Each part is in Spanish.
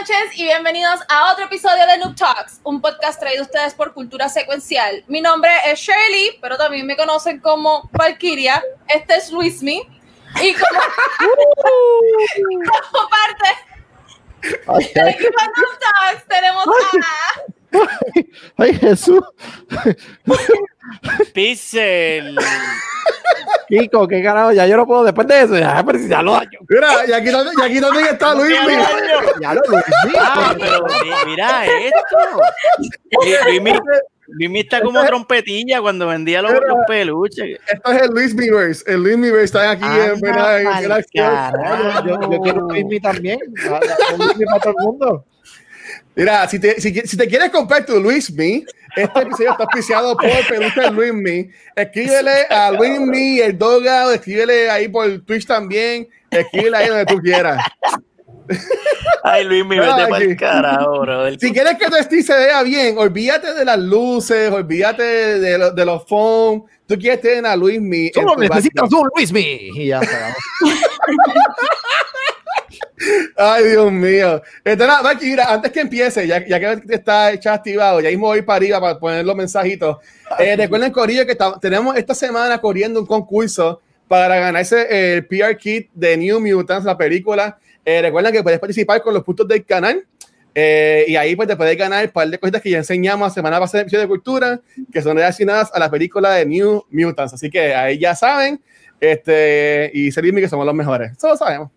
Noches y bienvenidos a otro episodio de Noob Talks, un podcast traído a ustedes por Cultura Secuencial. Mi nombre es Shirley, pero también me conocen como Valkyria. Este es Luismi. Y como, como parte del equipo Noob Talks tenemos a... ay, Jesús. Pixel. Kiko, qué carajo, ya yo no puedo después de eso, ya, pero si ya lo daño. Mira, y aquí también, y aquí también está Luis. Ya lo Luis, Ah, pero mi- mira esto. Luismi, Luismi está como trompetilla cuando vendía los, los peluches. Esto es el Luis Miiverse. El Luis está aquí en, Anda ¿verdad? en carajo. yo, yo quiero un Luismi también. Un Luismi para todo el mundo. Mira, si te, si, si te quieres comprar tu Luis Me, este episodio está auspiciado por Peluche Luis Me. Escríbele a Luis Me, el Doga, escríbele ahí por Twitch también. Escríbele ahí donde tú quieras. Ay, Luismi, Ay, vete para el carajo, bro. Si quieres que tu Steve se vea bien, olvídate de las luces, olvídate de, lo- de los phones. Tú quieres tener a Luis Me. en Solo necesitas un Luismi. Y ya está. Ay, Dios mío. Nada, Maki, mira, antes que empiece, ya, ya que está hecho activado, ya mismo voy para arriba para poner los mensajitos. Eh, recuerden, Corillo, que tenemos esta semana corriendo un concurso para ganarse el PR Kit de New Mutants, la película. Eh, recuerden que puedes participar con los puntos del canal. eh, y ahí pues te puedes ganar un par de cositas que ya enseñamos la semana pasada en episodio de cultura, que son relacionadas a la película de New Mutants. Así que ahí ya saben. Este, y Selimi que somos los mejores. Eso lo sabemos.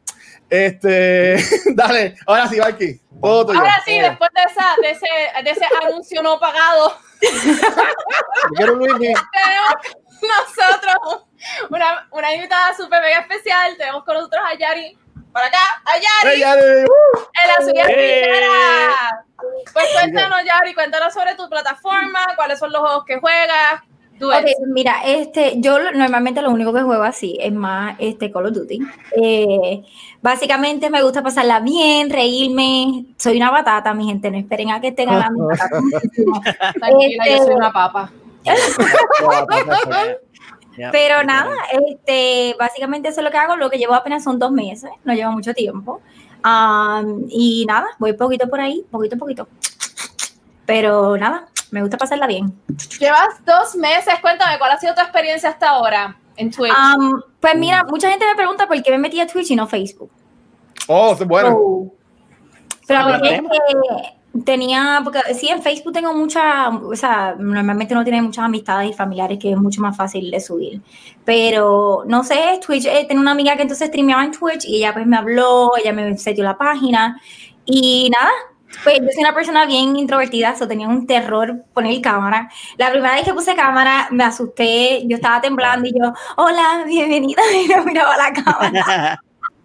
Este, dale, ahora sí, Valky. Todo tuyo. Ahora sí, después de, esa, de, ese, de ese anuncio no pagado, quiero nosotros una, una invitada súper mega especial. Tenemos con nosotros a Yari. Por acá, a Yari. Hey, Yari, uh. en la suya. Pues cuéntanos, Yari, cuéntanos sobre tu plataforma, cuáles son los juegos que juegas. Tú Ok, mira, este, yo normalmente lo único que juego así es más este Call of Duty. Eh, básicamente me gusta pasarla bien, reírme. Soy una batata, mi gente, no esperen a que esté ganando. batata muchísimo. Tranquila, yo este- soy una papa. Pero nada, este, básicamente eso es lo que hago. Lo que llevo apenas son dos meses, no llevo mucho tiempo. Am, y nada, voy poquito por ahí, poquito a poquito. Pero nada, me gusta pasarla bien. Llevas dos meses, cuéntame, ¿cuál ha sido tu experiencia hasta ahora en Twitch? Am, pues mira, mucha gente me pregunta por qué me metí a Twitch y no Facebook. Oh, es bueno. Oh. Pero porque tema. eh, tenía, porque sí, en Facebook tengo mucha, o sea, normalmente no tiene muchas amistades y familiares que es mucho más fácil de subir. Pero no sé, Twitch, eh, tengo una amiga que entonces streameaba en Twitch y ella pues me habló, ella me setió la página y nada. Pues yo soy una persona bien introvertida, so tenía un terror poner cámara. La primera vez que puse cámara me asusté, yo estaba temblando y yo, hola, bienvenida, y no miraba la cámara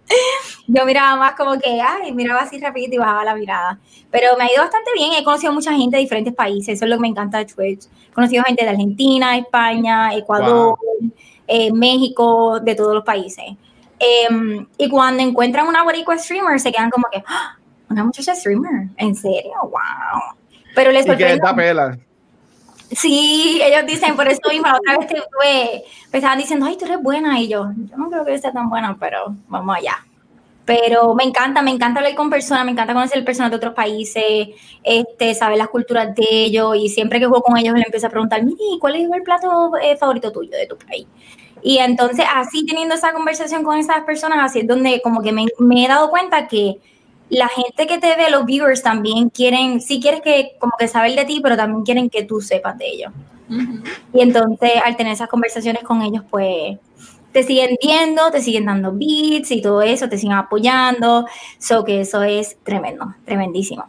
yo miraba más como que, ay, miraba así rapidito y bajaba la mirada. Pero me ha ido bastante bien, he conocido mucha gente de diferentes países, eso es lo que me encanta de Twitch. He conocido gente de Argentina, España, Ecuador, eh, México, de todos los países. Em, y cuando encuentran una boricua streamer, se quedan como que, "Ah, una muchacha streamer, ¿en serio? ¡Wow! Pero les Y que sorprende da pela. Sí, ellos dicen, por eso mismo, la otra vez que tuve, me estaban diciendo, ay, tú eres buena, y yo, yo no creo que sea tan buena, pero vamos allá. Pero me encanta, me encanta hablar con personas, me encanta conocer personas de otros países, este, saber las culturas de ellos, y siempre que juego con ellos le empiezo a preguntar, mire, ¿cuál es el plato eh, favorito tuyo de tu país? Y entonces, así teniendo esa conversación con esas personas, así es donde como que me, me he dado cuenta que la gente que te ve, los viewers también quieren, sí quieres que como que saber de ti, pero también quieren que tú sepas de ellos. Y entonces al tener esas conversaciones con ellos, pues te siguen viendo, te siguen dando beats y todo eso, te siguen apoyando. So que eso es tremendo, tremendísimo.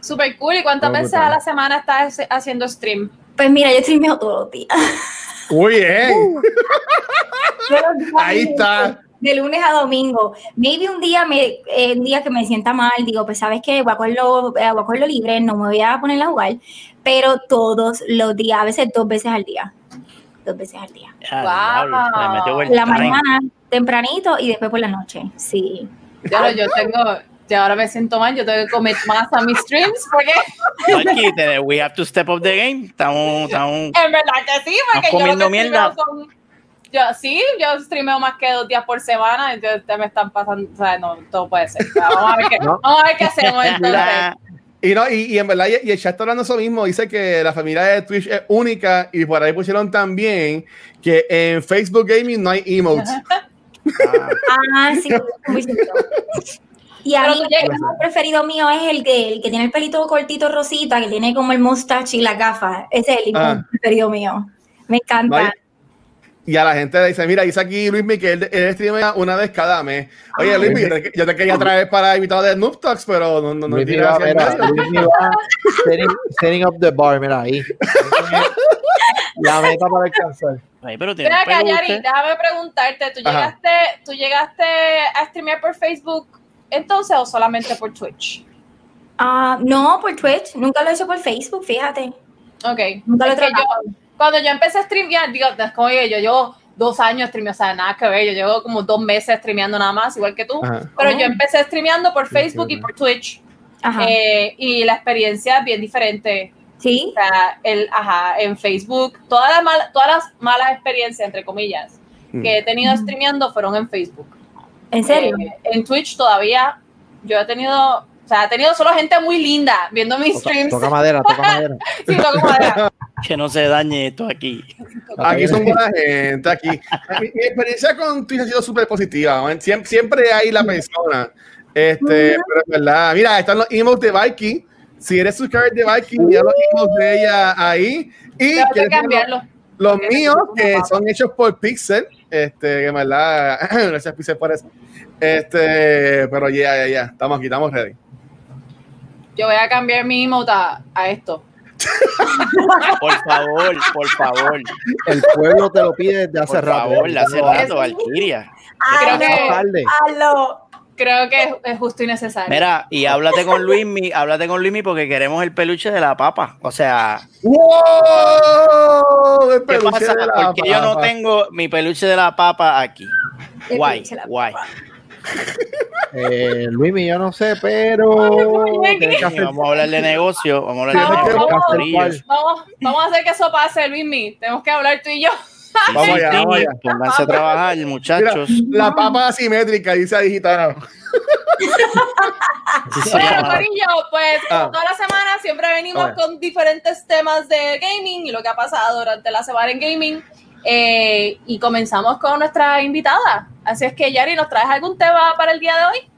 Super cool. ¿Y cuántas veces brutal. a la semana estás haciendo stream? Pues mira, yo streameo todos los días. Muy bien. Ahí está. De lunes a domingo. Maybe un día, me, eh, un día que me sienta mal, digo, pues sabes que voy a cogerlo, eh, voy a cogerlo libre, no me voy a poner a jugar, pero todos los días, a veces dos veces al día. dos veces al día. Wow. la mañana, tempranito y después por la noche. Sí. Ya lo- yo tengo, ya ahora me siento mal, yo tengo que comer más a mis streams porque Aquí, we have to step up the game. Estamos, estamos en verdad que sí, porque ¿Estás yo lo comiendo que mierda? son- yo sí, yo streameo más que dos días por semana, entonces me están pasando, o sea, no, todo puede ser. O sea, Vamos a ver qué, No. vamos a ver qué hacemos entonces. La- Y, no, y, y en verdad, y, y el chat está hablando eso mismo. Dice que la familia de Twitch es única. Y por ahí pusieron también que en Facebook Gaming no hay emotes. Ah, sí, muy cierto. Y a Pero mí el preferido mío es el que, el que tiene el pelito cortito rosita, que tiene como el mustache y la gafa. Ese es el Ah. preferido mío. Me No encanta. hay- y a la gente le dice: Mira, dice aquí Luis Miguel, él, él streamea una vez cada mes. Oye, Luis, yo te, yo te quería traer para invitado de Noob Talks, pero no, no, no Luis mira, medio. Luis va setting, setting up the bar, mira ahí. La meta para alcanzar. Ay, pero tiene pelo Yari, déjame preguntarte, ¿tú Ajá. llegaste, ¿tú llegaste a streamear por Facebook entonces o solamente por Twitch? Ah, no, por Twitch. Nunca lo he hecho por Facebook, fíjate. Ok. Nunca lo he yo-. Cuando yo empecé a streamear, digo, es como que yo llevo dos años streameando, o sea, nada que ver, yo llevo como dos meses streameando nada más, igual que tú, Ajá. pero Oh. yo empecé streameando por Facebook y por Twitch, Ajá. eh, y la experiencia es bien diferente. sí. O sea, el, ajá, en Facebook, todas las, mal- todas las malas experiencias, entre comillas, Mm. que he tenido streameando fueron en Facebook. ¿En serio? Eh, en Twitch todavía yo he tenido, o sea, he tenido solo gente muy linda viendo mis Toca, streams. toca madera, toca madera. Sí, toco madera. Que no se dañe esto aquí. Aquí son buena gente, aquí. Mi, mi experiencia con Twitch ha sido súper positiva. Siempre, siempre hay la persona. Este, pero es verdad. Mira, están los emotes de Viking. Si eres subscriber de Viking, ya los emotes de ella ahí. Y que cambiarlo. los, míos, que son hechos por Pixel. Este, que en verdad, gracias Pixel por eso. Este, pero ya, ya, ya. Estamos aquí, estamos ready. Yo voy a cambiar mi emote a, a esto. Por favor, por favor. El pueblo te lo pide desde hace Por rato. favor, ya hace rato, Valkyria. Creo Ah, que-. Creo que es, justo y necesario. Mira, y háblate con Luismi, háblate con Luismi porque queremos el peluche de la papa. O sea, ¡Wow! El ¿qué pasa? de la Porque yo no papa. tengo mi peluche de la papa aquí. Guay, guay. Eh, Luismi, yo no sé, pero. hacer- Vamos a hablar de negocio, vamos a hablar de negocio. vamos. hacer. Vamos, a que eso pase, Luismi. Tenemos que hablar tú y yo. Vamos Sí, allá, sí, vamos allá. Pónganse a trabajar, Mira, muchachos. la papa asimétrica, dice digital. Sí, Bueno. Corillo, pues Ah. toda la semana siempre venimos Ok. con diferentes temas de gaming y lo que ha pasado durante la semana en gaming. Eh, y comenzamos con nuestra invitada. Así es que, Yari, ¿nos traes algún tema para el día de hoy?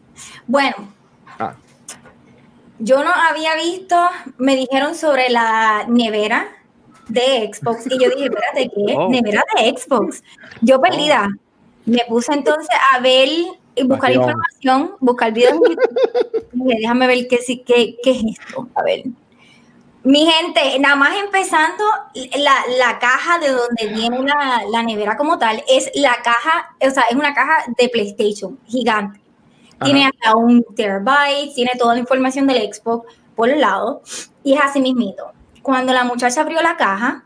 Bueno, Ah. yo no había visto, me dijeron sobre la nevera de Xbox y yo dije, espérate, ¿qué? Oh. Nevera de Xbox. Yo perdida. Me puse entonces a ver y buscar información, buscar videos. en YouTube. Y dije, déjame ver qué, sí- qué, qué es esto. A ver. Mi gente, nada más empezando, la, la caja de donde viene la, la nevera como tal es la caja, o sea, es una caja de PlayStation gigante. Tiene hasta un terabyte, tiene toda la información del Xbox por el lado y es así mismito. Cuando la muchacha abrió la caja,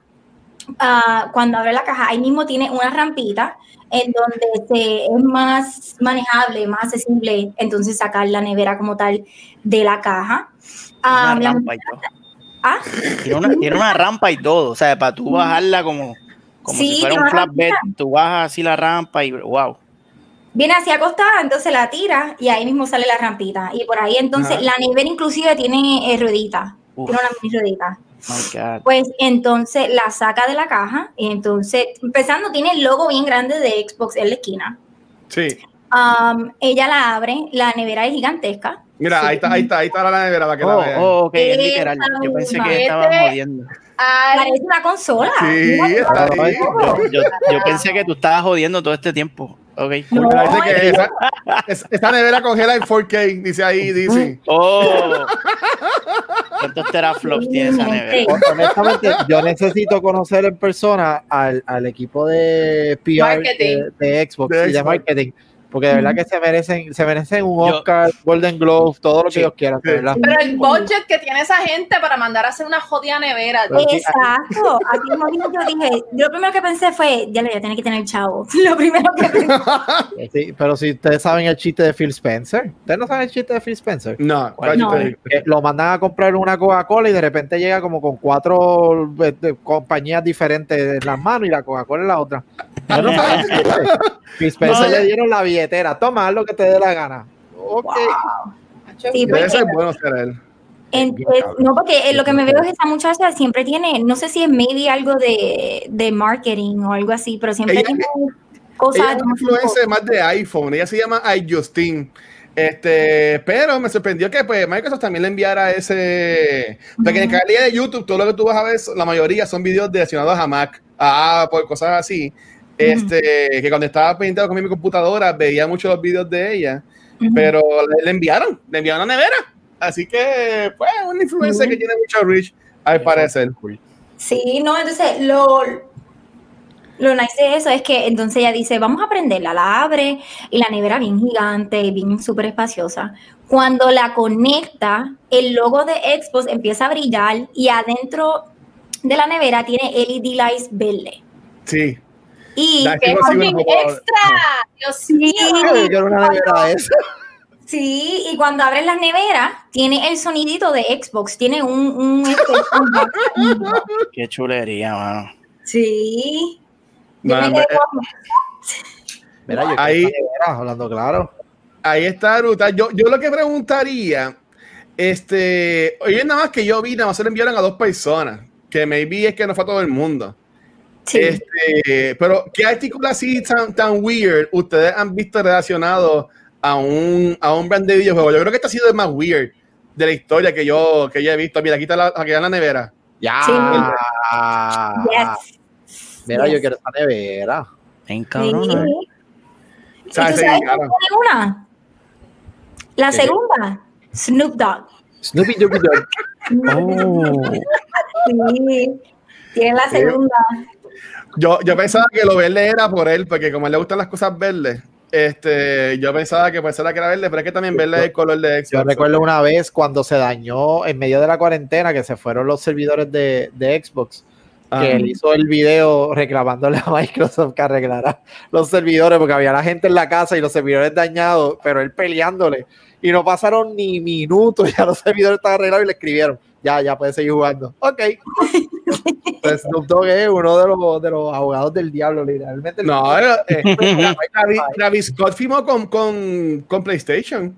ah, cuando abre la caja, ahí mismo tiene una rampita en donde se, es más manejable, más accesible, entonces sacar la nevera como tal de la caja. Ah, la. Ah, Tiene una, tiene una rampa y todo, o sea, para tú bajarla como, como Sí, si fuera un flatbed, tú bajas así la rampa y wow. viene así acostada, entonces la tira y ahí mismo sale la rampita. Y por ahí entonces Ajá. la nevera inclusive tiene eh, ruedita, Uf. tiene una mini ruedita. Pues entonces la saca de la caja y entonces, empezando, tiene el logo bien grande de Xbox en la esquina. Sí. Um, ella la abre, la nevera es gigantesca. Mira, ahí está, ahí está, ahí está la nevera para que la Oh, vean. oh, ok, es literal. Yo pensé que estaba Este- jodiendo. Parece una consola. Sí, Mira, está ahí. Yo, yo, yo pensé que tú estabas jodiendo todo este tiempo. Ok. No, Mira, dice que es- esa, nevera congela en 4K, dice ahí, dice. Oh. ¿Cuántos teraflops tiene esa nevera? Honestamente, yo necesito conocer en persona al, al equipo de PR de, de Xbox De y de marketing, Porque de verdad que se merecen, se merecen un Yo- Oscar, Golden Globe, todo lo que Sí. ellos quieran, de Sí. verdad. Pero el budget que tiene esa gente para mandar a hacer una jodida nevera. Exacto. Aquí mismo yo dije, yo lo primero que pensé fue, ya le voy a tener que tener chavo. Lo primero que pensé. Sí, pero si ustedes saben el chiste de Phil Spencer, ¿ustedes no saben el chiste de Phil Spencer? No, lo mandan a comprar una Coca-Cola y de repente llega como con cuatro eh, compañías diferentes en las manos y la Coca-Cola en la otra. ¿Ustedes no saben ese chiste? Phil Spencer No. le dieron la billetera, toma haz lo que te dé la gana. Ok. Sí, Debe ser bueno ser él. En- eh, no, porque eh, lo que me veo es que esa muchacha siempre tiene, no sé si es maybe algo de, de marketing o algo así, pero siempre Ella- tiene cosas. Ella es una influencer más de iPhone. Ella se llama iJustine. Este, pero me sorprendió que pues Microsoft también le enviara ese. Porque en Ujú. calidad de YouTube, todo lo que tú vas a ver, la mayoría son videos direccionados a Mac, a Apple, cosas así. Este, que cuando estaba pintado con mi computadora, veía muchos los videos de ella, pero le, le enviaron, le enviaron a nevera. Así que, pues, una influencer Ujú. que tiene mucho reach, al parecer. Sí, no, entonces lo, lo nice de eso es que entonces ella dice, vamos a prenderla, la abre y la nevera bien gigante, bien súper espaciosa. Cuando la conecta, el logo de Xbox empieza a brillar y adentro de la nevera tiene LED lights verde. Sí. Y Da- ¡Qué Sí, sí, fucking un poco- extra! Dios sí, mío. Yo y cuando abres las neveras, tiene el sonidito de Xbox, tiene un... un, este, un- Qué chulería, mano. sí. No, me Mira, yo Ahí- nevera, hablando claro. Ahí está brutal. Yo, yo lo que preguntaría, este, oye, nada más que yo vi, nada más se lo enviaron a dos personas, que maybe es que no fue a todo el mundo. Sí. Este, pero, ¿qué artículo así tan, tan weird ustedes han visto relacionado a un, a un brand de videojuego? Yo creo que este ha sido el más weird de la historia que yo, que yo he visto. Mira, aquí está la, aquí está la nevera. Ya. Sí. Yes. Mira, yo Yes. quiero esta nevera. En Sí. cabrón. ¿eh? ¿Y O sea, tú sí, sabes una? La ¿Qué? segunda, Snoop Dogg. Snoopy Dooby Dog. Oh. Sí, tiene la Sí. segunda. Yo, yo pensaba que lo verde era por él, porque como a él le gustan las cosas verdes, este, yo pensaba que pues era que era verde, pero es que también verde es el color de Xbox. Yo recuerdo una vez cuando se dañó en medio de la cuarentena que se fueron los servidores de, de Xbox, Ah. que él hizo el video reclamándole a Microsoft que arreglara los servidores porque había la gente en la casa y los servidores dañados, pero él peleándole y no pasaron ni minutos, ya los servidores estaban arreglados y le escribieron, ya, ya puedes seguir jugando. Ok. Pues Snoop Dogg es uno de los, de los abogados del diablo, literalmente. No, eh, eh, Travis, Travis Scott firmó con, con, con PlayStation.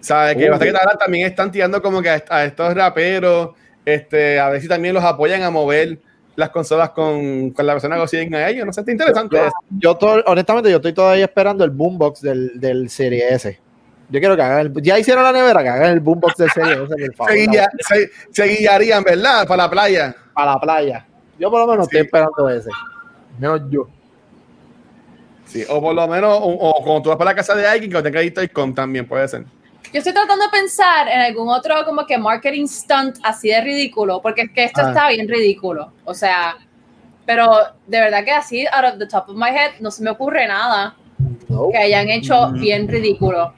¿Sabes? Que Uh. que ahora también están tirando como que a, a estos raperos, este, a ver si también los apoyan a mover las consolas con, con la persona que consiguen a ellos. No sé, está interesante. Yo, yo to- honestamente, yo estoy todavía esperando el boombox del, del Serie S. Yo quiero que hagan el, ya hicieron la nevera, que hagan el boombox del Serie S, por favor. se, guía- se- se guiarían, ¿verdad? Para la playa. Para la playa. Yo por lo menos Sí. estoy esperando ese. Menos yo. Sí, o por lo menos, o, o cuando tú vas para la casa de alguien que tenga Toy.com también puede ser. Yo estoy tratando de pensar en algún otro como que marketing stunt así de ridículo, porque es que esto Ah. está bien ridículo. O sea, pero de verdad que así, out of the top of my head, no se me ocurre nada No. que hayan hecho Mm. bien ridículo.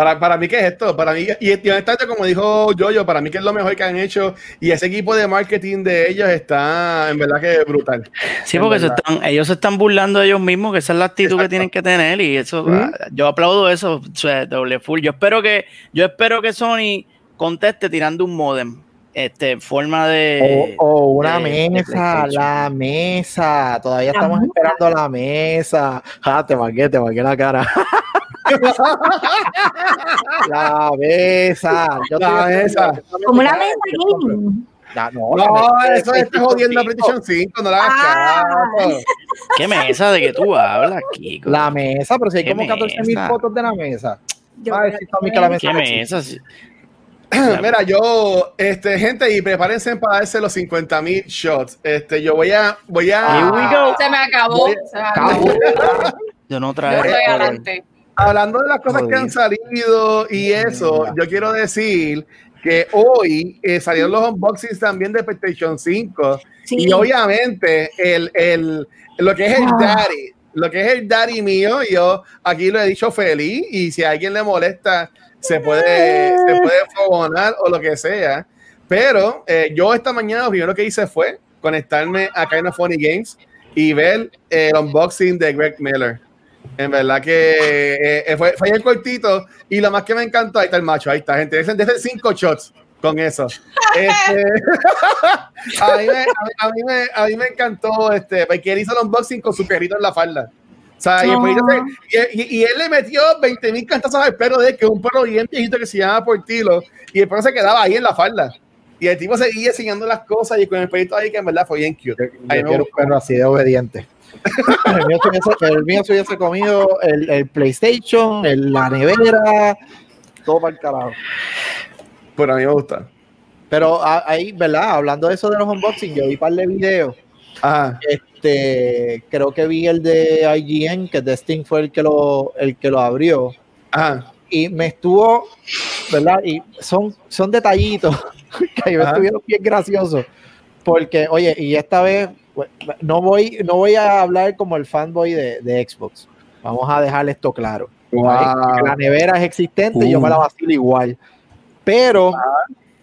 Para, para mí, ¿qué es esto? Para mí, y, y honestamente, como dijo Yoyo, para mí que es lo mejor que han hecho. Y ese equipo de marketing de ellos está en verdad que brutal. Sí, porque se verdad. están, ellos se están burlando de ellos mismos, que esa es la actitud que Exacto. tienen que tener y eso, ah, yo aplaudo eso, o sea, doble full. Yo espero que, yo espero que Sony conteste tirando un modem, este, en forma de, O, o una de- mesa, la mesa. Todavía La estamos mesa. esperando la mesa. Ah, te marqué, te marqué la cara. la mesa. Yo La mesa. Como una mesa gaming. No, la No, mesa de eso está jodiendo a 5. PlayStation 5, no la hagas Ah. ¿Qué mesa de que tú hablas, Kiko? La mesa, pero si hay ¿Qué como 14 mil fotos de la mesa. Yo a creo decir que la mesa ¿Qué no mesa? Sí. Mira, yo, este, gente, y prepárense para darse los 50 mil shots. Este, yo voy a, voy a. Here we go. Se me acabó. Voy- se me acabó. Yo no Yo traje. estoy adelante. Hablando de las cosas que han salido y eso, yo quiero decir que hoy eh, salieron los unboxings también de PlayStation 5 Sí. y obviamente el, el, lo que es el Ah. Daddy lo que es el daddy mío, yo aquí lo he dicho feliz y si a alguien le molesta, se puede, se puede fogonar o lo que sea. Pero eh, yo esta mañana lo primero que hice fue conectarme a Kind of Funny Games y ver el unboxing de Greg Miller. En verdad que eh, fue, fue el cortito y lo más que me encantó, ahí está el macho, ahí está, gente. Desde cinco shots con eso. Este, a, mí me, a, mí me, a, mí me, encantó, este, porque él hizo el unboxing con su perrito en la falda. O sea, y, y, y, él le metió 20 mil cantazos al perro de que un perro bien viejito que se llama Portilo, y el perro se quedaba ahí en la falda. Y el tipo seguía enseñando las cosas y con el perrito ahí que en verdad fue bien cute. Yo quiero un perro así de obediente. El, mío hubiese, el mío se hubiese comido el, el PlayStation, el, la nevera, todo para el carajo. Pero a mí me gusta. Pero ahí, ¿verdad? Hablando de eso de los unboxing, yo vi un par de videos. Ajá. Este, creo que vi el de IGN, que Destin fue el que lo, el que lo abrió. Ajá. Y me estuvo, ¿verdad? Y son, son detallitos que me estuvieron bien graciosos. Porque, oye, y esta vez no voy, no voy a hablar como el fanboy de, de Xbox. Vamos a dejar esto claro. La nevera es existente y yo me la vacilo igual pero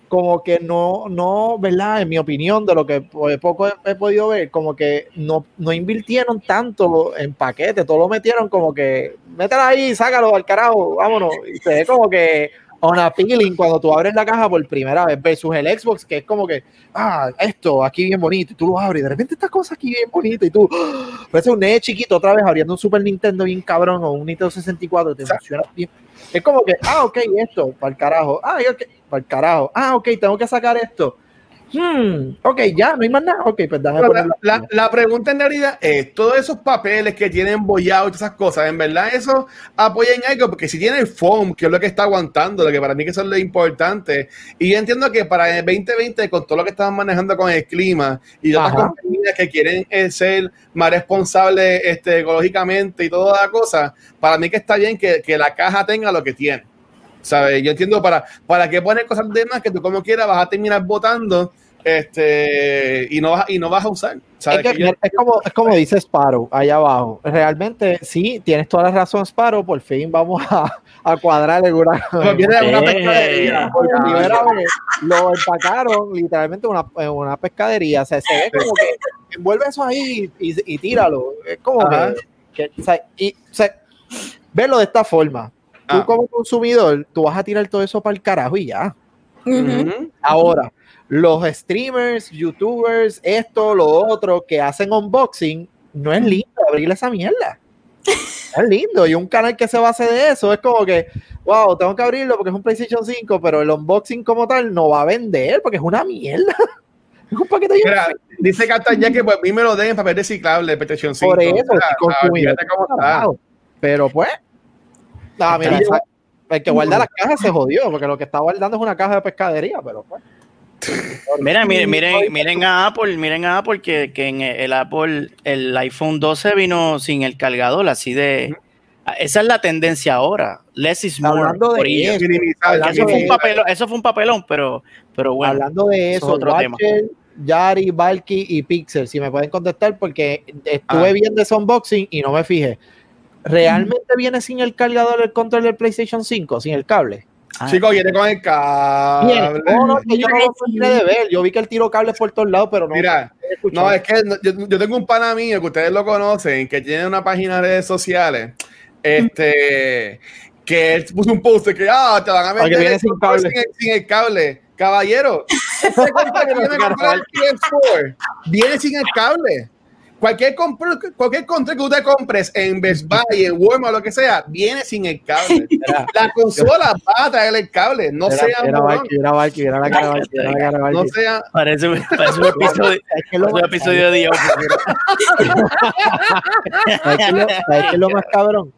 como que no, no, ¿verdad? En mi opinión, de lo que poco he, podido ver, como que no, no invirtieron tanto en paquete, todo lo metieron como que, mételo ahí, sácalo al carajo, vámonos. Y se ve como que on appealing cuando tú abres la caja por primera vez versus el Xbox, que es como que, ah, esto aquí bien bonito, y tú lo abres y de repente estas cosas aquí bien bonito, y tú, ¡ah! parece un nene chiquito otra vez abriendo un Super Nintendo bien cabrón o un Nintendo 64, te funciona bien es como que, ah, ok, esto, para el carajo. Ah, okay, para el carajo. Ah, ok, tengo que sacar esto. Hmm, ok, ya, no hay más nada. Ok, pues la, la, la, pregunta en realidad es: todos esos papeles que tienen bollado y todas esas cosas, ¿en verdad eso apoya en algo? Porque si tiene el foam, que es lo que está aguantando, lo que para mí que eso es lo importante. Y yo entiendo que para el 2020, con todo lo que estamos manejando con el clima y otras compañías que quieren eh, ser más responsables este, ecológicamente y toda la cosa, para mí que está bien que, que la caja tenga lo que tiene. ¿Sabes? Yo entiendo para, para qué poner cosas de más que tú como quieras vas a terminar votando este, y, no vas, y no vas a usar. Es, como, es como dice Sparrow allá abajo. Realmente, sí, tienes toda la razón, Sparrow. Por fin vamos a, a cuadrar el huracán. una pescadería. lo empacaron literalmente una, en una pescadería. O sea, se ve como que envuelve eso ahí y, y tíralo. Es como que, o sea, y, o sea, verlo de esta forma tú ah. como consumidor, tú vas a tirar todo eso para el carajo y ya. Ahora, los streamers, youtubers, esto, lo otro, que hacen unboxing, no es lindo abrir esa mierda. es lindo. Y un canal que se base de eso es como que, wow, tengo que abrirlo porque es un PlayStation 5, pero el unboxing como tal no va a vender porque es una mierda. Es un paquete Mira, dice ya que pues a mí me lo den en papel reciclable de PlayStation 5. Por eso, pero pues, no, mira, el que guarda las cajas se jodió, porque lo que está guardando es una caja de pescadería, pero pues. Mira, miren, miren, miren a Apple, miren a Apple que, que, en el Apple, el iPhone 12 vino sin el cargador, así de. Esa es la tendencia ahora. Less is more. Hablando de eso, eso, fue un papelón, eso fue un papelón, pero, pero bueno. Hablando de eso, otro tema. Yari, Valky y Pixel, si me pueden contestar, porque estuve ah. viendo ese unboxing y no me fijé. ¿Realmente viene sin el cargador el control del PlayStation 5, sin el cable? Ah. Chico, viene con el cable. No, no, yo no lo de ver. Yo vi que el tiro cable por todos lados, pero no. Mira, no, es que yo, tengo un pana mío que ustedes lo conocen, que tiene una página de redes sociales. Este. Que él puso un post de que ah, te van a meter viene sin, cable. Sin, el, cable. Caballero, viene sin el cable. Cualquier, cualquier control que usted compres en Best Buy, en Walmart, lo que sea, viene sin el cable. la consola va a traer el cable. No sea. Era era era la cara era No sea. Parece, un episodio, es un episodio de Dios. ¿Sabes qué es lo más cabrón?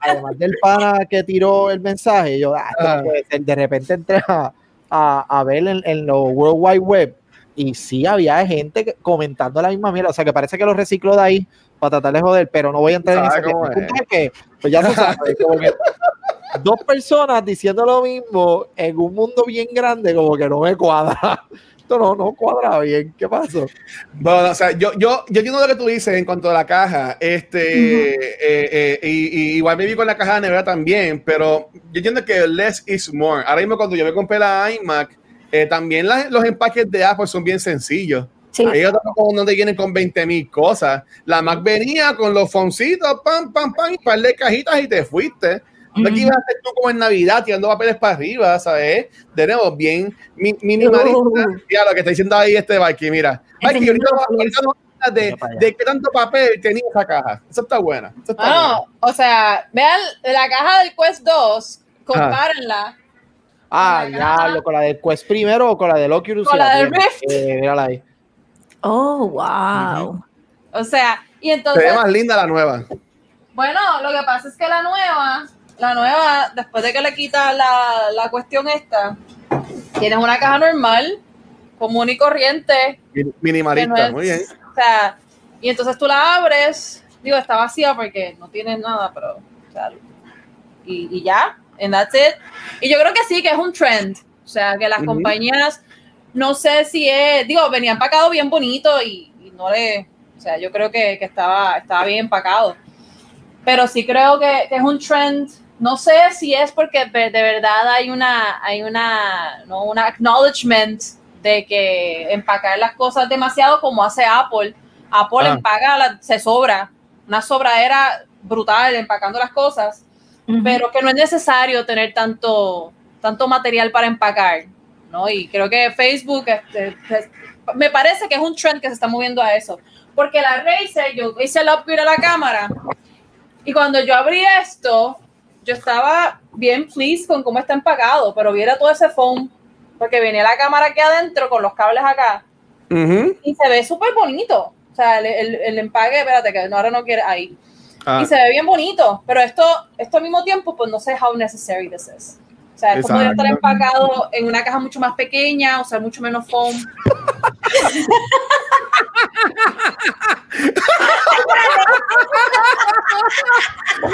Además del pana que tiró el mensaje, yo, ah, de repente entré a, a, ver en, en los World Wide Web y sí había gente comentando la misma mierda, o sea que parece que lo reciclo de ahí para tratar de joder, pero no voy a entrar en ese que, pues ya no sabes, dos personas diciendo lo mismo en un mundo bien grande, como que no me cuadra. Esto no, no cuadra bien. ¿Qué pasó? Bueno, o sea, yo, yo, yo entiendo lo que tú dices en cuanto a la caja. Este, eh, eh, y, y igual me vi con la caja de nevera también, pero yo entiendo que less is more. Ahora mismo, cuando yo me compré la iMac, eh, también la- los empaques de Apple son bien sencillos. Sí. Ellos tampoco no te vienen con 20 mil cosas. La Mac venía con los foncitos, pam, pam, pam, y un par de cajitas y te fuiste. No que ibas a hacer tú como en Navidad tirando papeles para arriba, ¿sabes? De nuevo, bien mi- minimalista. Uh. Mira lo que está diciendo ahí este Mikey, mira. Ese ahorita, no ahorita hablas de, de qué tanto papel tenía esa caja. Eso está buena. Eso está buena. Bueno, o sea, vean la caja del Quest 2, compárenla. Ah, La ya, caja. lo- con la del Quest primero o con la del Oculus. Con la del tiene. Rift. Eh, mírala ahí. Oh, wow. O sea, y Se entonces, ve más linda la nueva. bueno, lo que pasa es que la nueva, la nueva, después de que le quita la, la cuestión esta, tienes una caja normal, común y corriente, Min- Minimalista, no es- muy bien. O sea, y entonces tú la abres, digo, está vacía porque no tienes nada, pero, o sea, y, y ya, and that's it. Y yo creo que sí, que es un trend. O sea, que las Ujú. compañías, no sé si es, digo, venía empacado bien bonito y, y no le, o sea, yo creo que, que estaba, estaba bien empacado. Pero sí creo que, que es un trend. No sé si es porque de de verdad hay una, hay una, no, una acknowledgement de que empacar las cosas demasiado como hace Apple. Apple Ah. empaca, la- se sobra, una sobradera brutal empacando las cosas, Pero que no es necesario tener tanto, tanto material para empacar, ¿no? Y creo que Facebook, este, es- me parece que es un trend que se está moviendo a eso, porque la Razer, yo hice el upgrade a la cámara, y cuando yo abrí esto, yo estaba bien pleased con cómo está empacado, pero viera todo ese foam, porque venía la cámara aquí adentro con los cables acá, Ujú. y se ve súper bonito. O sea, el, el, el empaque, espérate, que ahora no quiere ahí. Ah, Y se ve bien bonito, pero esto, esto al mismo tiempo, pues no sé how necessary this is. O sea, esto podría estar empacado en una caja mucho más pequeña, o sea, mucho menos foam.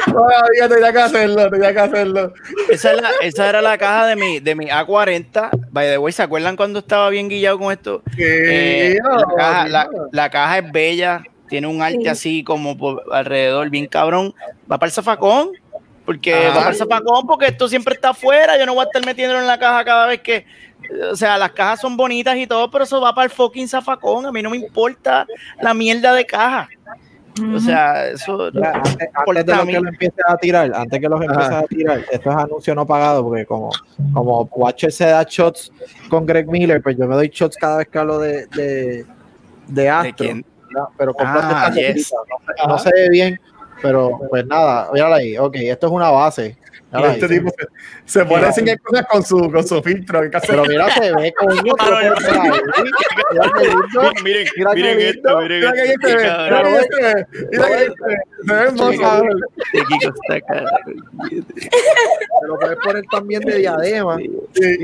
Todavía tenía que hacerlo, tenía que hacerlo. Esa, es la- esa era la caja de mi, de mi A40. By the way, ¿se acuerdan cuando estaba bien guillado con esto? Eh, la, caja, la- tío. la caja es bella, tiene un arte Sí. así como por alrededor, bien cabrón. Va para el zafacón, porque va para el zafacón, porque esto siempre está afuera. Yo no voy a estar metiéndolo en la caja cada vez que. O sea, las cajas son bonitas y todo, pero eso va para el fucking zafacón. A mí no me importa la mierda de caja. O sea, eso. Antes, antes de lo que lo empieces a tirar, antes que los empieces a tirar, esto es anuncio no pagado, porque como, como Watcher se da shots con Greg Miller, pues yo me doy shots cada vez que hablo de, de, de Astro. quién? ¿No? Pero cómprate Ah, esta yes. no, se- no se ve bien, pero pues nada, mírala ahí, ok, esto es una base. mírala ahí. Este tipo se, se pone enseñar cosas con su, con su filtro. Pero mira, se ve qué lindo. Miren, miren esto, miren esto. se ve, qué mira que. Te lo puedes poner también de diadema. De-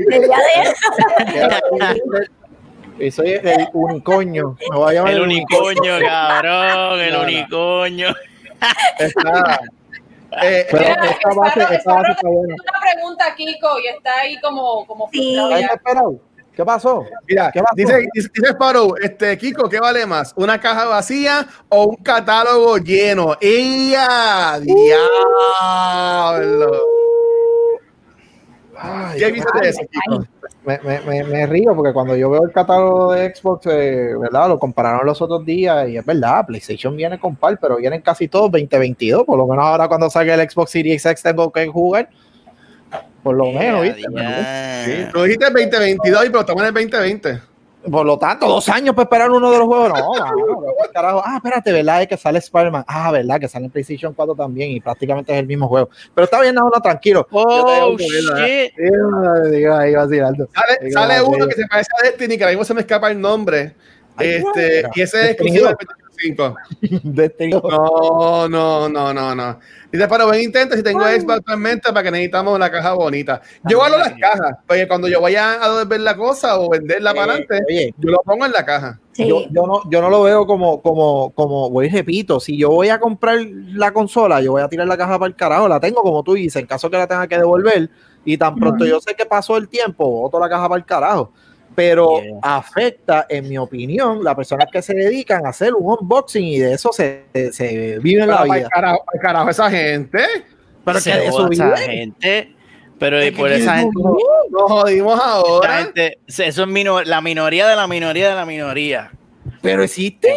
Y soy el unicoño. Me voy a llamar El unicoño, cabrón, el No, unicoño. Está. Eh, Pero Mira, esta base, esta Sparrow base está buena. Una pregunta, Kiko, y está ahí como, como Sí. ¿Qué pasó? Mira, ¿Qué pasó? dice, dice, dice Sparrow, este, Kiko, ¿qué vale más? ¿Una caja vacía o un catálogo lleno? ¡Ella! ¡Diablo! Ay, ¿Qué viste de eso, Kiko? Me, me, me río porque cuando yo veo el catálogo de Xbox, eh, ¿verdad? Lo compararon los otros días y es verdad, PlayStation viene con par, pero vienen casi todos 2022. Por lo menos ahora cuando salga el Xbox Series X tengo que jugar. Por lo menos, ¿viste? Ya. Tú dijiste 2022, pero estamos en el 2020. Por lo tanto, dos años para esperar uno de los juegos. No, mano, ¿qué carajo. Ah, espérate, ¿verdad? Es que sale Spider-Man. Ah, ¿verdad? Que sale en PlayStation 4 también y prácticamente es el mismo juego. Pero está bien, no, no, tranquilo. Oh, shit. Sale, uno que se parece a Destiny, que ahora mismo se me escapa el nombre. Ay, Este, mira. y ese es exclusivo de 5. Destiny. No, no, no, no, no. Dice, pero buen intento si tengo Xbox actualmente para que necesitamos una caja bonita. Yo valoro las cajas, porque cuando yo vaya a devolver la cosa o venderla para adelante, Oye, yo lo pongo en la caja. Sí. yo, yo no, yo no lo veo como, como, como, voy repito, si yo voy a comprar la consola, yo voy a tirar la caja para el carajo, la tengo como tú dices, en caso que la tenga que devolver, y tan pronto yo sé que pasó el tiempo, boto la caja para el carajo. Pero Yeah. afecta, en mi opinión, las personas que se dedican a hacer un unboxing y de eso se, se viven la vida. carajo, carajo esa gente. Pero Se que de eso joda esa gente. Pero Es por esa gente, no- Nos jodimos ahora. gente- eso es minor- la minoría de la minoría de la minoría. Pero existen.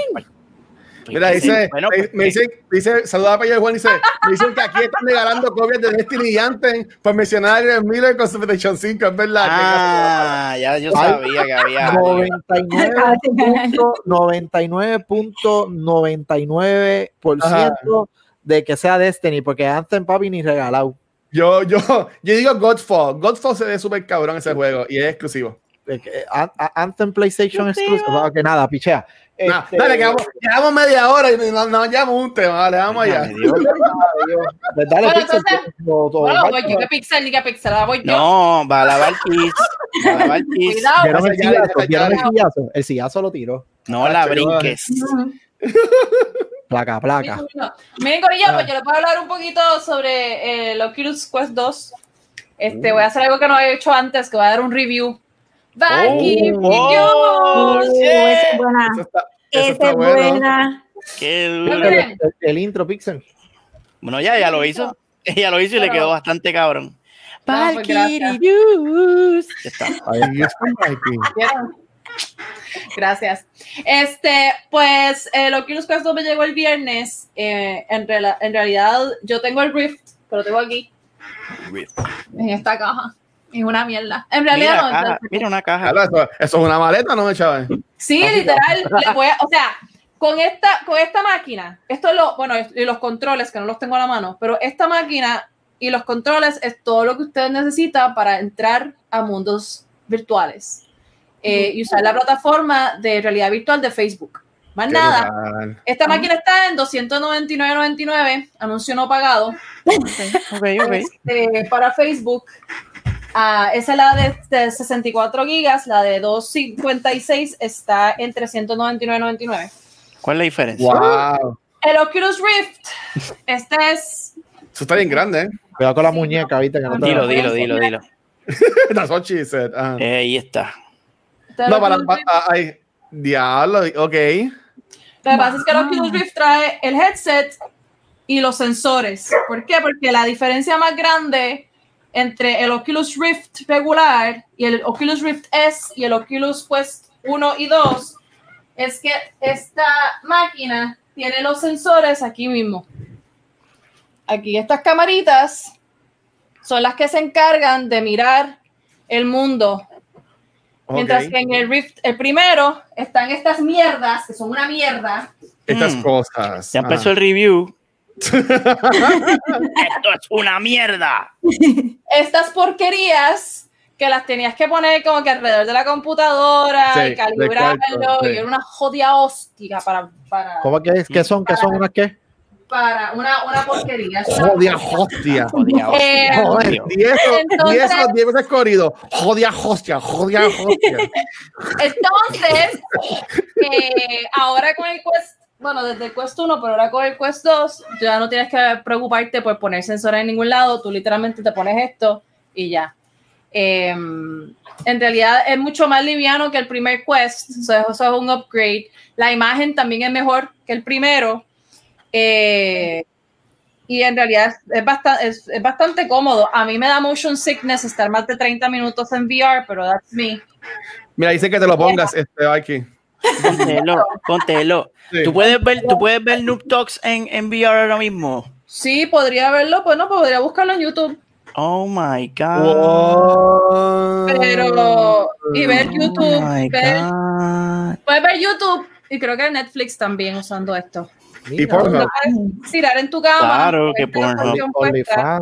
Mira, dice, Bueno, me- pues, me dicen, dice, saluda a Pedro Juan, dice, me dicen que aquí están regalando copias de Destiny y Anthem por mencionar a Miller con su PlayStation 5, es verdad. Ah, ya yo sabía que había. 99.99 99.99% de que sea Destiny, porque Anthem papi ni regalado. Yo, yo, yo digo Godfall. Godfall se ve súper cabrón ese juego y es exclusivo. Que, eh, Anthem PlayStation Exclusive. Ok, nada, pichea. Nah, Este, dale, quedamos, llevamos media hora y nos no, llevamos un tema, vale, vamos allá. Dios. pues dale, Bueno, Pixel, entonces, o- o- Bueno, o- voy yo que pixel, ni que pixel, ahora voy yo. No, va a lavar Kiss. Va a lavar Kiss. Cuidado. ¿Vieron el sillazo? ese ¿Vieron el sillazo? El sillazo lo tiró. No la brinques. Placa, placa. Miren, Corillo, pues yo les voy a hablar un poquito sobre eh, Oculus Quest 2. Este, voy a hacer algo que no he hecho antes, que voy a dar un review. Valky Oh, Reviews. shit. esa es buena. Eso está, eso Esa es bueno. buena. Qué duro. El, el intro, Pixel. Bueno, ya, ya lo hizo. Ella lo hizo y le quedó bastante cabrón. Pues, gracias. Reviews. Ya está. Gracias. Este, pues el Oculus Quest 2 me llegó el viernes. Eh, en, en realidad, yo tengo el Rift, pero lo tengo aquí, en esta caja. Es una mierda. En realidad, Mira, no. caja, mira una caja. Eso, eso es una maleta, ¿no, chaval? Sí, literal. le voy a- o sea, con esta, con esta máquina, esto es lo, bueno, y los controles, que no los tengo a la mano, pero esta máquina y los controles es todo lo que usted necesita para entrar a mundos virtuales eh, y usar la plataforma de realidad virtual de Facebook. Más nada. brutal. Esta máquina está en 299.99, anuncio no pagado. Ok, ok. Este, para Facebook. Ah, esa es la de, de 64 gigas, la de 256 está en 399.99. ¿Cuál es la diferencia? Wow. El Oculus Rift, este es Eso está bien grande, ¿eh? Cuidado con la muñeca, viste. Que no te Dilo, dilo, dilo, dilo. That's what she said. Ah. Eh, ahí está. No, para, para, ay, diablo, ok. Lo que pasa es que el Oculus Rift trae el headset y los sensores. ¿Por qué? Porque la diferencia más grande entre el Oculus Rift regular y el Oculus Rift S y el Oculus Quest 1 y 2 es que esta máquina tiene los sensores aquí mismo. Aquí estas camaritas son las que se encargan de mirar el mundo Mientras que en el Rift, el primero, están estas mierdas, que son una mierda. Estas Mm. cosas. Ya empezó el review. Esto es una mierda. Estas porquerías que las tenías que poner como que alrededor de la computadora Sí, y calibrarlo. cuarto, sí. Y era una jodida hostia para, para, ¿Cómo que es? ¿Qué son? ¿Qué son unas qué? para una, una porquería. Jodia hostia. Jodia, Eh, hostia, Joder, Dios. 10 o Entonces- 10 o 10 veces corrido. Jodia hostia, jodia hostia. Entonces, eh, ahora con el Quest, bueno, desde el Quest 1, pero ahora con el Quest 2, ya no tienes que preocuparte por poner sensores en ningún lado, tú literalmente te pones esto y ya. Eh, en realidad es mucho más liviano que el primer Quest, eso es un upgrade. La imagen también es mejor que el primero. eh, y en realidad es, bastante, es bastante cómodo. A mí me da motion sickness estar más de 30 minutos en VR, pero that's me. Mira, dice que te lo pongas, este, aquí. Póntelo, póntelo. Sí. ¿Tú puedes ver, tú puedes ver Noob Talks en, en VR ahora mismo. Sí, podría verlo, pues no, podría buscarlo en YouTube, Oh my God. Wow. pero y ver Oh YouTube, my ver- God. puedes ver YouTube y creo que Netflix también usando esto. Y Pornhub. Tirar en tu cama. Claro que Pornhub. Mira,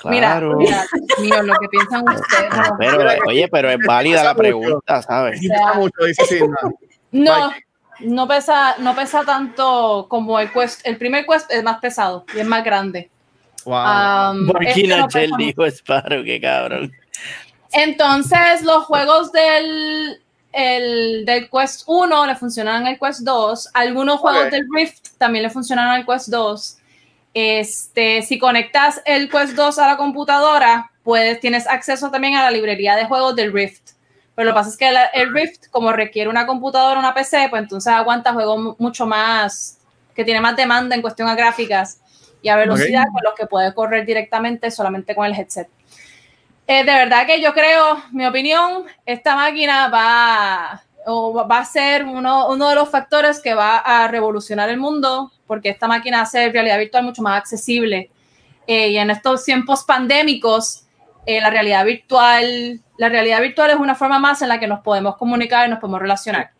Claro. mira, Dios mío, lo que piensan ustedes. No. pero, oye, pero es válida la pregunta, ¿sabes? Mucho, dice. No, no pesa, no pesa tanto como el Quest. El primer Quest es más pesado y es más grande. Wow. Um, este no no dijo Sparrow, qué cabrón. Entonces, los juegos del, el, del Quest 1 le funcionan al Quest 2. Algunos juegos del Rift también le funcionan al Quest 2. Este, si conectas el Quest 2 a la computadora, puedes, tienes acceso también a la librería de juegos del Rift. Pero lo que pasa es que el Rift, como requiere una computadora, una PC, pues entonces aguanta juegos mu- mucho más, que tiene más demanda en cuestión a gráficas y a velocidad con los que puede correr directamente solamente con el headset. Eh, de verdad que yo creo, mi opinión, esta máquina va, o va a ser uno, uno de los factores que va a revolucionar el mundo, porque esta máquina hace realidad virtual mucho más accesible. Eh, y en estos tiempos pandémicos, eh, la realidad virtual, la realidad virtual es una forma más en la que nos podemos comunicar y nos podemos relacionar.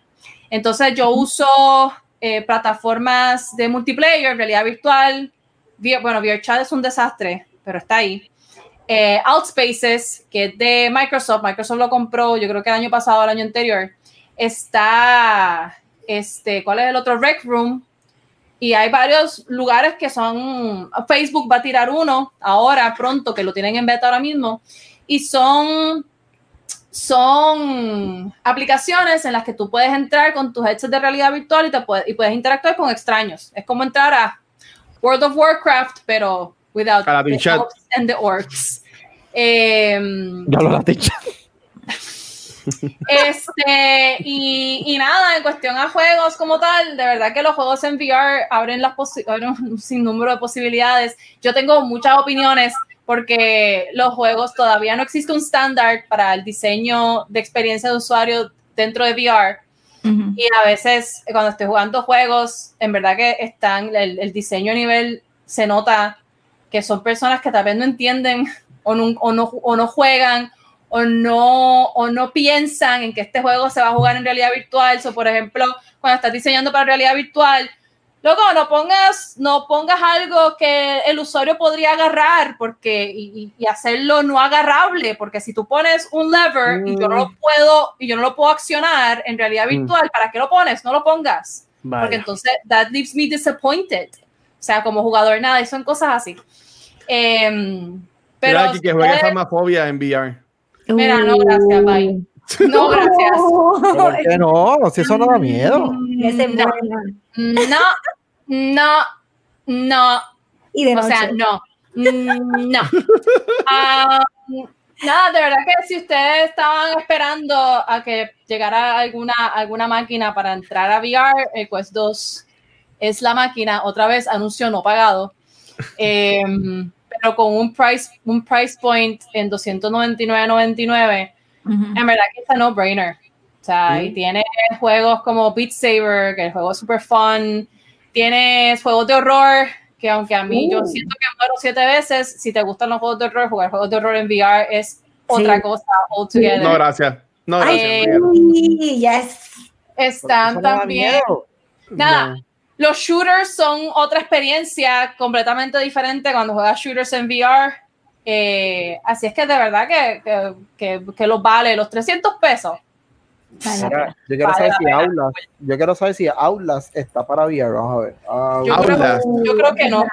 Entonces yo uso eh, plataformas de multiplayer, realidad virtual, vi- bueno, VRChat es un desastre, pero está ahí. Eh, Outspaces, que es de Microsoft, Microsoft lo compró, yo creo que el año pasado el año anterior. Está, este, ¿cuál es el otro? Rec Room. Y hay varios lugares que son, Facebook va a tirar uno ahora, pronto, que lo tienen en beta ahora mismo. Y son, son aplicaciones en las que tú puedes entrar con tus headsets de realidad virtual y, te puedes, y puedes interactuar con extraños. Es como entrar a World of Warcraft, pero without the elves and the orcs. Ya lo has dicho. este, y, y nada, en cuestión a juegos como tal, de verdad que los juegos en VR abren, las abren un sinnúmero de posibilidades. Yo tengo muchas opiniones porque los juegos todavía no existe un estándar para el diseño de experiencia de usuario dentro de VR. Y a veces cuando estoy jugando juegos, en verdad que están, el, el diseño a nivel se nota que son personas que tal vez no entienden o no, o no, o no juegan o no, o no piensan en que este juego se va a jugar en realidad virtual. So, por ejemplo, cuando estás diseñando para realidad virtual, luego no pongas, no pongas algo que el usuario podría agarrar porque, y, y- hacerlo no agarrable, porque si tú pones un lever y yo no lo puedo, y yo no lo puedo accionar en realidad virtual, ¿para qué lo pones? No lo pongas. Porque Vaya. entonces that leaves me disappointed. O sea, como jugador, nada, y son cosas así. Em, pero que juega ustedes- Farmafobia en VR. Mira, no, gracias, bye. No, gracias. ¿Por qué no? Si eso no da miedo. Es No. No, no, no. Y de O sea, no. Mm, No. Ah, nada, de verdad que si ustedes estaban esperando a que llegara alguna, alguna máquina para entrar a VR, el Quest 2 es la máquina, otra vez anuncio no pagado, Em, pero con un price, un price point en 299.99, Ujú. en verdad que es no brainer. O sea, y tiene juegos como Beat Saber, que el juego es super fun. Tienes juegos de horror, que aunque a mí yo Uh. siento que muero siete veces, si te gustan los juegos de horror, jugar juegos de horror en VR es otra Sí. cosa altogether. No, gracias. No, gracias. eh, yes. Están también. Nada, No. Los shooters son otra experiencia completamente diferente cuando juegas shooters en VR. Eh, así es que de verdad que, que, que, que los vale los 300 pesos. Mira, yo quiero Vale si. Aulas, yo quiero saber si Aulas está para VR. Vamos a ver. Ah, Yo, Aulas. creo, yo creo que no.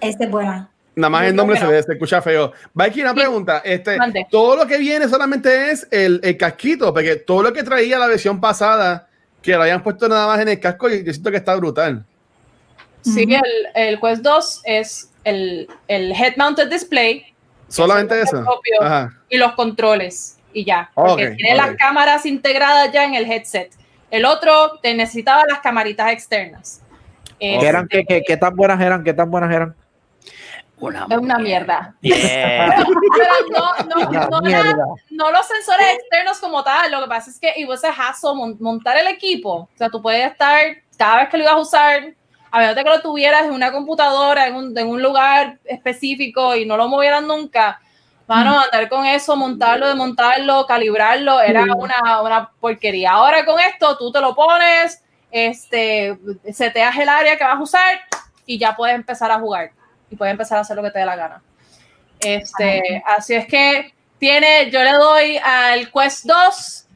Ese es buena. Nada más Yo el nombre se, no. ve- se escucha feo. Mikey, una Sí. pregunta. Este, todo lo que viene solamente es el, el casquito, porque todo lo que traía la versión pasada, que lo hayan puesto nada más en el casco, y yo siento que está brutal. Sí, el, el Quest 2 es el, el head mounted display Solamente Eso eso. es propio. Ajá. y los controles y ya. Porque Ok, tiene las cámaras integradas ya en el headset. El otro te necesitaba las camaritas externas. ¿Qué eran? ¿Qué, qué, qué tan buenas eran? ¿Qué tan buenas eran? Una, Es una mierda. Yeah. Pero no, los sensores externos como tal. Lo que pasa es que it was a hassle mon- montar el equipo. O sea, tú puedes estar cada vez que lo ibas a usar, a menos de que lo tuvieras en una computadora, en un, en un lugar específico y no lo movieras nunca. Mano, andar con eso, montarlo, desmontarlo, calibrarlo, era Sí. una, una porquería. Ahora con esto, tú te lo pones, este, seteas el área que vas a usar y ya puedes empezar a jugar y puedes empezar a hacer lo que te dé la gana. Este, así es que tiene, yo le doy al Quest 2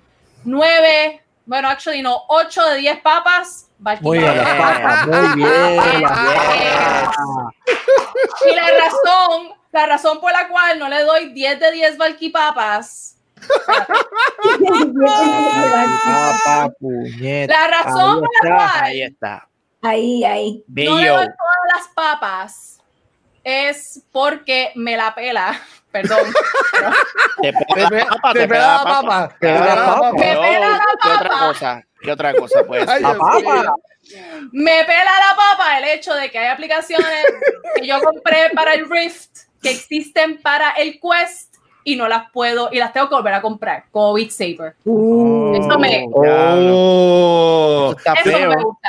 9 bueno, actually no, 8 de 10 papas, Muy bien, las papas, muy bien. Y la razón, la razón por la cual no le doy 10 de 10 valquipapas, Papa, puñeta. la razón por la cual Ahí está. Ahí, ahí. no le doy todas las papas es porque me la pela. Perdón. Te Te pega pe- la papa, te pega la papa. Te la papa. Pela ¿Qué otra papa. cosa? ¿Qué otra cosa Ay, ser? La papa. Me pela la papa el hecho de que hay aplicaciones que yo compré para el Rift que existen para el Quest y no las puedo y las tengo que volver a comprar como Beat Saber. Uh, Eso me- Oh. Eso me gusta.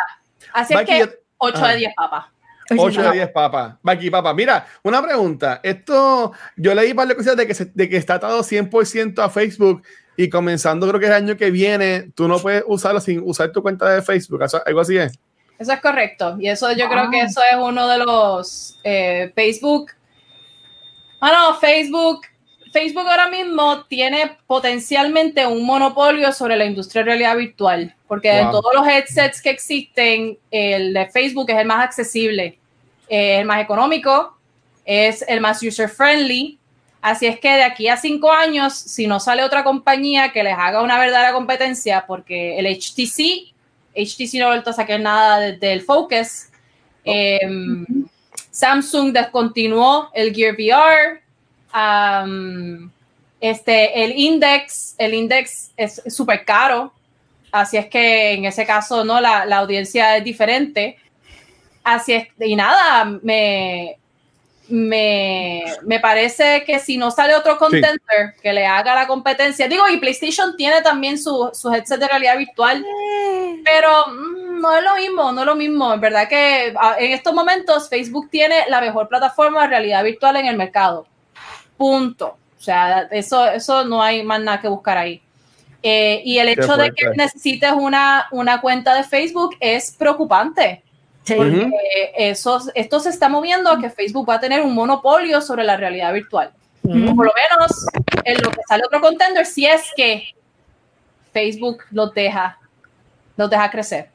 Así es que yo- 8 Ajá. de 10 papas. 8 de 10 papas. Aquí, papá. Mira, una pregunta. Esto, yo leí varias cosas de que, se- de que está atado 100% a Facebook y comenzando creo que el año que viene, tú no puedes usarlo sin usar tu cuenta de Facebook. ¿Eso- ¿Algo así es? Eso es correcto. Y eso yo creo que eso es uno de los eh, Facebook. Ah, no, Facebook. Facebook ahora mismo tiene potencialmente un monopolio sobre la industria de realidad virtual, porque de todos los headsets que existen, el de Facebook es el más accesible, es el más económico, es el más user friendly. Así es que de aquí a cinco años, si no sale otra compañía que les haga una verdadera competencia, porque el HTC, HTC no ha vuelto a sacar nada desde el Focus, em, Samsung descontinuó el Gear VR, am, este, el Index, el Index es súper caro, así es que en ese caso no la, la audiencia es diferente. Así es, y nada, me, me, me parece que si no sale otro contender que le haga la competencia, digo, y PlayStation tiene también su, su headset de realidad virtual, pero mm, no es lo mismo, no es lo mismo. En verdad que ah, en estos momentos Facebook tiene la mejor plataforma de realidad virtual en el mercado. Punto. O sea, eso, eso no hay más nada que buscar ahí. Eh, y el hecho de que necesites una, una cuenta de Facebook es preocupante. sí. Porque eso, esto se está moviendo a que Facebook va a tener un monopolio sobre la realidad virtual. Por lo menos en lo que sale otro contender, si es que Facebook los deja, los deja crecer.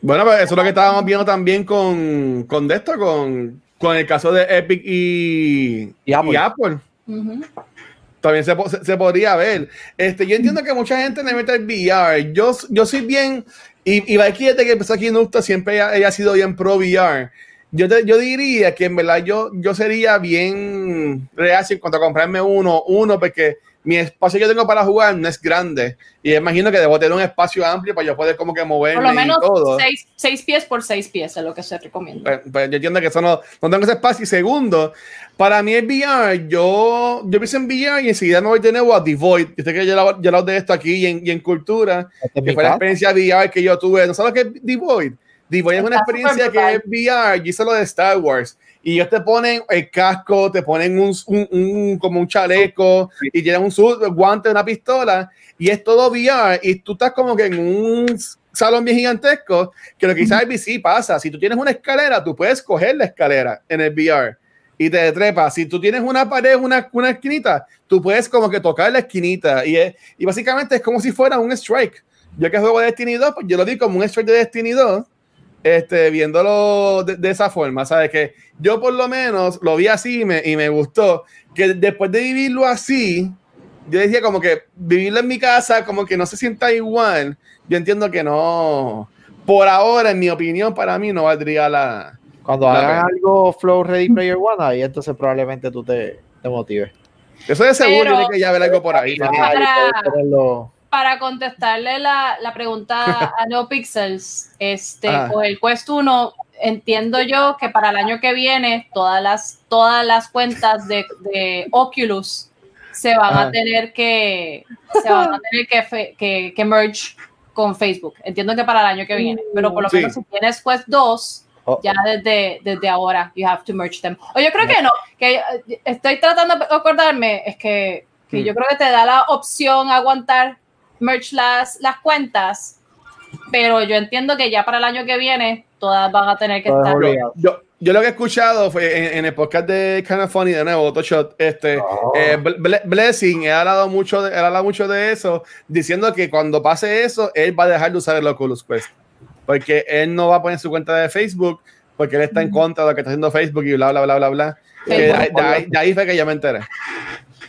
Bueno, pues eso es lo que estábamos viendo también con, con esto, con, con el caso de Epic y, Y Apple. y Apple. Ujú. También se, se, se podría ver. Este, yo entiendo que mucha gente le mete el VR. Yo, yo soy bien. Y, y Valky, desde que empezó aquí en Nusta, siempre ella, ella ha sido bien pro VR. Yo, te- yo diría que en verdad yo, yo sería bien reacio en cuanto a comprarme uno, uno, porque mi espacio que yo tengo para jugar no es grande. Y imagino que debo tener un espacio amplio para yo poder como que moverme Por lo menos y todo. seis, seis pies por seis pies es lo que se recomienda. Pues, pues yo entiendo que eso no, no tengo ese espacio. Y segundo, para mí el VR, yo, yo pienso en VR y enseguida me voy de nuevo a The Void. Yo sé que yo lo, yo lo de esto aquí y en, y en cultura, Este es que fue la experiencia VR que yo tuve. ¿No sabes qué es The Void? The Void es una experiencia que es VR. Yo hice lo de Star Wars. Y ellos te ponen el casco, te ponen un, un, un- como un chaleco y tienen un suit, guante, una pistola. Y es todo VR. Y tú estás como que en un salón bien gigantesco que lo que quizás el sí pasa. Si tú tienes una escalera, tú puedes coger la escalera en el VR y te trepas. Si tú tienes una pared, una, una esquinita, tú puedes como que tocar la esquinita. Y, es- y básicamente es como si fuera un strike. Yo que juego Destiny 2, pues yo lo di como un strike de Destiny 2, este, viéndolo de, de esa forma. ¿Sabes? Que yo por lo menos lo vi así y me, y me gustó. Que después de vivirlo así, yo decía como que vivirlo en mi casa como que no se sienta igual. Yo entiendo que no. Por ahora, en mi opinión, para mí no valdría la, Cuando La hagan pena. algo Flow Ready Player One, ahí entonces probablemente tú te, te motives. Eso de seguro Pero- tiene que ya haber algo por ahí. Ah, Para contestarle la, la pregunta a NeoPixels, este, Ah. con el Quest 1, entiendo yo que para el año que viene todas las, todas las cuentas de, de Oculus se van Ah. a tener que se van a tener que, fe- que, que merge con Facebook. Entiendo que para el año que viene, pero por lo Sí. menos si tienes Quest 2, Oh. ya desde, desde ahora, you have to merge them. O yo creo que no, que eh, estoy tratando de acordarme, es que, que Mm. yo creo que te da la opción aguantar merge las, las cuentas, pero yo entiendo que ya para el año que viene todas van a tener que estar. Yo, yo lo que he escuchado fue en, en el podcast de Kind of Funny, de nuevo, Shot, este, Oh. eh, Ble- Blessing, he hablado, mucho de, he hablado mucho de eso, diciendo que cuando pase eso, él va a dejar de usar el Oculus Quest. Porque él no va a poner su cuenta de Facebook, porque él está en contra de lo que está haciendo Facebook y bla, bla, bla, bla, bla. Sí, Eh, bueno, de, de ahí, de ahí fue que yo me enteré.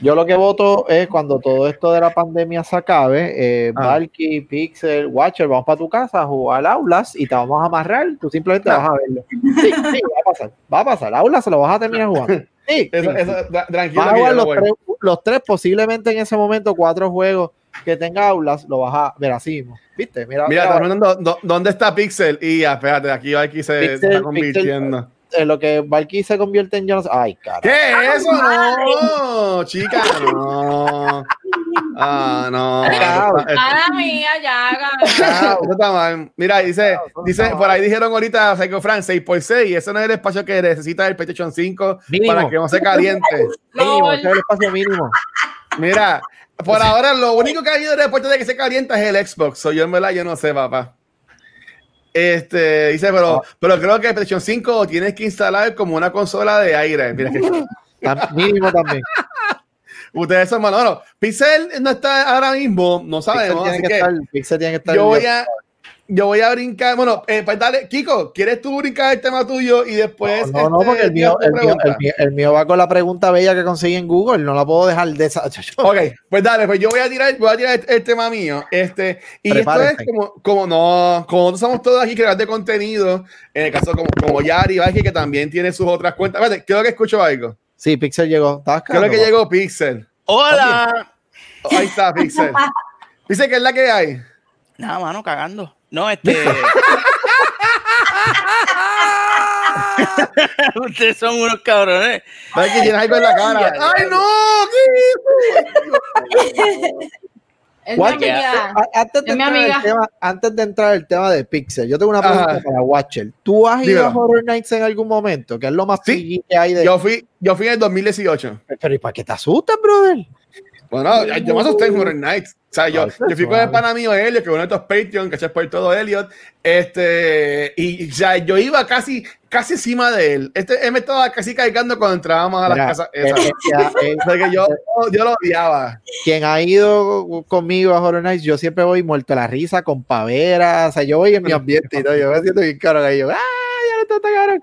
Yo lo que voto es cuando todo esto de la pandemia se acabe, eh, Ah. Valky, Pixel, Watcher, vamos para tu casa a jugar aulas y te vamos a amarrar, tú simplemente Ah. vas a verlo. Sí, sí, va a pasar, va a pasar. Aulas se lo vas a terminar jugando. Sí, Eso, sí, eso, sí. tra- tranquilo. Vas a jugar los tres, los tres, posiblemente en ese momento, cuatro juegos que tenga aulas, lo vas a ver así mismo. ¿Viste? Mira, Mira, mira, dónde está Pixel. Y ya, espérate, aquí, aquí se Pixel, está Pixel. Convirtiendo. eh, lo que Valky se convierte en Jonas. Ay, cara. ¿Qué es eso? No, chica, no. Ah, no. Mala mía, ya, Ah, cabrón. Mira, dice, dice, por ahí dijeron ahorita Psycho Fran 6x6 y ese no es el espacio que necesita el PlayStation 5 Mínimo. para que no se caliente. Mínimo, ese es el espacio mínimo. Mira, por ahora lo único que ha habido después de que se calienta es el Xbox. So, yo en verdad yo no sé, papá. Este, dice, pero, pero creo que PlayStation 5 tienes que instalar como una consola de aire. Mira que mínimo también. ustedes son malos. Bueno, Pixel no está ahora mismo, no Pixel sabemos, tiene así que que estar, Pixel tiene que estar yo voy a yo voy a brincar. Bueno, eh, pues dale, Kiko, ¿quieres tú brincar el tema tuyo y después No, no, este, porque el mío, el, mío, el, pregunta? mío, el mío va con la pregunta bella que conseguí en Google. No la puedo dejar de esa. Ok, pues dale, pues yo voy a tirar, voy a tirar el, el tema mío. Este, y Prepárense. esto es como, como no, como nosotros somos todos aquí creadores de contenido, en el caso como, como Yari, Vázquez, que también tiene sus otras cuentas. Espérate, creo que escucho algo. Sí, Pixel llegó. ¿Estabas Creo que llegó Pixel. Hola. Ahí está Pixel. Dice que es la que hay. Nada, mano, cagando. No, este. Ustedes son unos cabrones. ¿Sabes que tienes algo en la cara? ¡Ay, no! ¿Qué Es Watcher, Antes de, entrar el tema, antes de entrar el tema de Pixel, yo tengo una pregunta Ajá. para Watcher. ¿Tú has ido a Horror Nights en algún momento? Que es lo más Sí. Que hay de. Yo fui, yo fui en el 2018. Pero ¿y para qué te asustas, brother? Bueno, yo- me asusté en Horror Nights. O sea, yo, Ay, yo fui con el pana mío Elliot, que uno de estos Patreon, que por todo Elliot. Este, y ya yo iba casi, casi encima de él. Este, él me estaba casi cargando cuando entrábamos a las Mira, casas. O sea, que yo, yo lo odiaba. quien ha ido conmigo a Horror Nights, yo siempre voy muerto a la risa, con paveras, o sea, yo voy en mi ambiente y todo, yo me siento bien caro que yo, ¡ah, ya le está caro!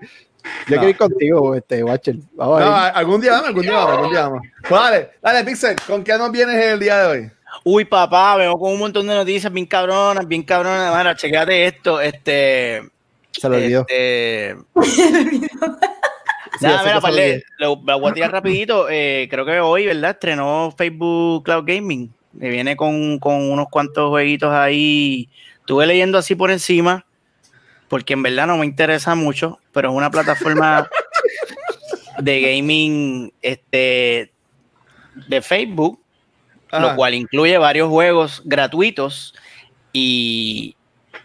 Yo No. quiero ir contigo, este, Watcher. Vamos No, a algún día vamos, algún día vamos, algún día vamos. Pues dale, dale, Pixel, ¿con qué nos vienes el día de hoy? Uy, papá, vengo con un montón de noticias bien cabronas, bien cabronas. Mira, checate esto. Este. Se lo olvidó. Este, Sí, Nada, mira, parle, olvidó. lo, lo voy a tirar rapidito. eh, creo que hoy, ¿verdad? Estrenó Facebook Cloud Gaming. Que viene con, con unos cuantos jueguitos ahí. Estuve leyendo así por encima, porque en verdad no me interesa mucho, pero es una plataforma de gaming este, de Facebook, lo cual incluye varios juegos gratuitos y,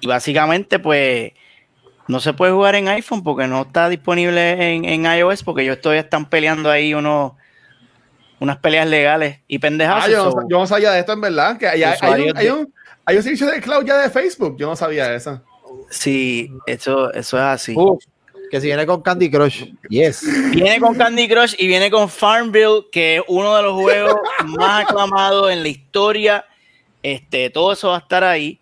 y básicamente pues no se puede jugar en iPhone porque no está disponible en, en iOS porque ellos todavía están peleando ahí unos unas peleas legales y pendejadas. Ah, yo, no, yo sabía de esto en verdad. Que hay, hay, un, hay, de- un, hay un servicio de cloud ya de Facebook. Yo no sabía eso. Sí, eso, eso es así. Uf, que si viene con Candy Crush. Yes. Viene con Candy Crush y viene con Farmville, que es uno de los juegos más aclamados en la historia. Este, todo eso va a estar ahí.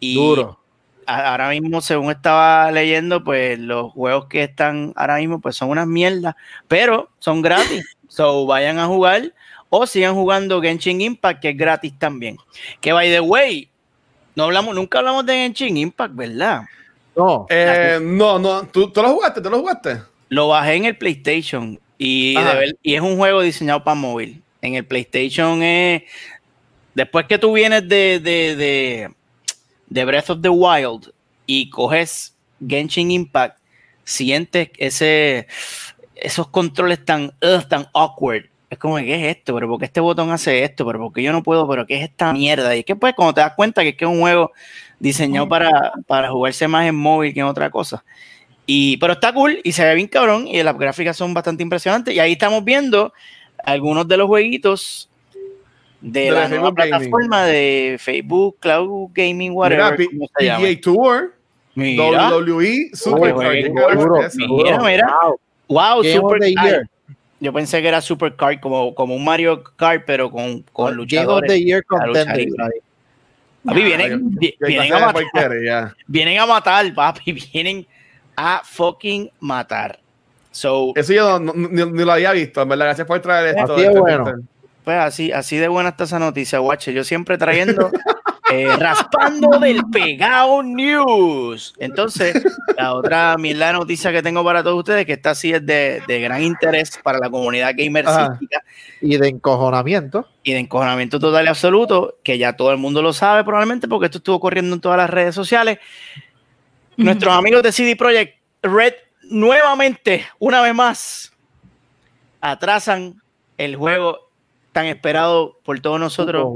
Y Duro. a- ahora mismo, según estaba leyendo, pues los juegos que están ahora mismo, pues son unas mierdas, pero son gratis. So vayan a jugar o sigan jugando Genshin Impact, que es gratis también. Que by the way, no hablamos, nunca hablamos de Genshin Impact, ¿verdad? No. Eh, no, no, ¿tú, tú lo jugaste, tú lo jugaste. Lo bajé en el PlayStation y, de Ajá. ver- y es un juego diseñado para móvil. En el PlayStation es. Después que tú vienes de, de, de, de Breath of the Wild y coges Genshin Impact, sientes ese, esos controles tan, ugh, tan awkward. Es como, ¿qué es esto? ¿Pero por qué este botón hace esto? ¿Pero por qué yo no puedo? ¿Pero qué es esta mierda? Y es que pues cuando te das cuenta que es que es un juego diseñado para, para jugarse más en móvil que en otra cosa. Y, pero está cool y se ve bien cabrón y las gráficas son bastante impresionantes. Y ahí estamos viendo algunos de los jueguitos de, De la nueva Gaming. plataforma de Facebook, Cloud Gaming, Mira, whatever. PGA Tour. Mira, WWE Supercard. Uy, ¿Qué uy, carajo Seguro, es eso? Mira, mira. Wow. wow, Super. Yo pensé que era Supercard como, como un Mario Kart, pero con, con Game of luchadores. the Year contenders ahí. Papi, vienen, vi- ¿Qué vienen, a matar, vienen a matar, papi. Vienen a fucking matar. So, Eso yo no- no- ni, ni lo había visto, en verdad. Gracias por traer esto. Así Este, bueno. pues así, así de buena está esa noticia, guache. Yo siempre trayendo, eh, raspando del pegado news. Entonces, la otra mierda noticia que tengo para todos ustedes, que esta sí es de, de gran interés para la comunidad gamercística Y de encojonamiento. y de encojonamiento total y absoluto, que ya todo el mundo lo sabe probablemente porque esto estuvo corriendo en todas las redes sociales. Nuestros amigos de CD Projekt Red nuevamente, una vez más, atrasan el juego tan esperado por todos nosotros.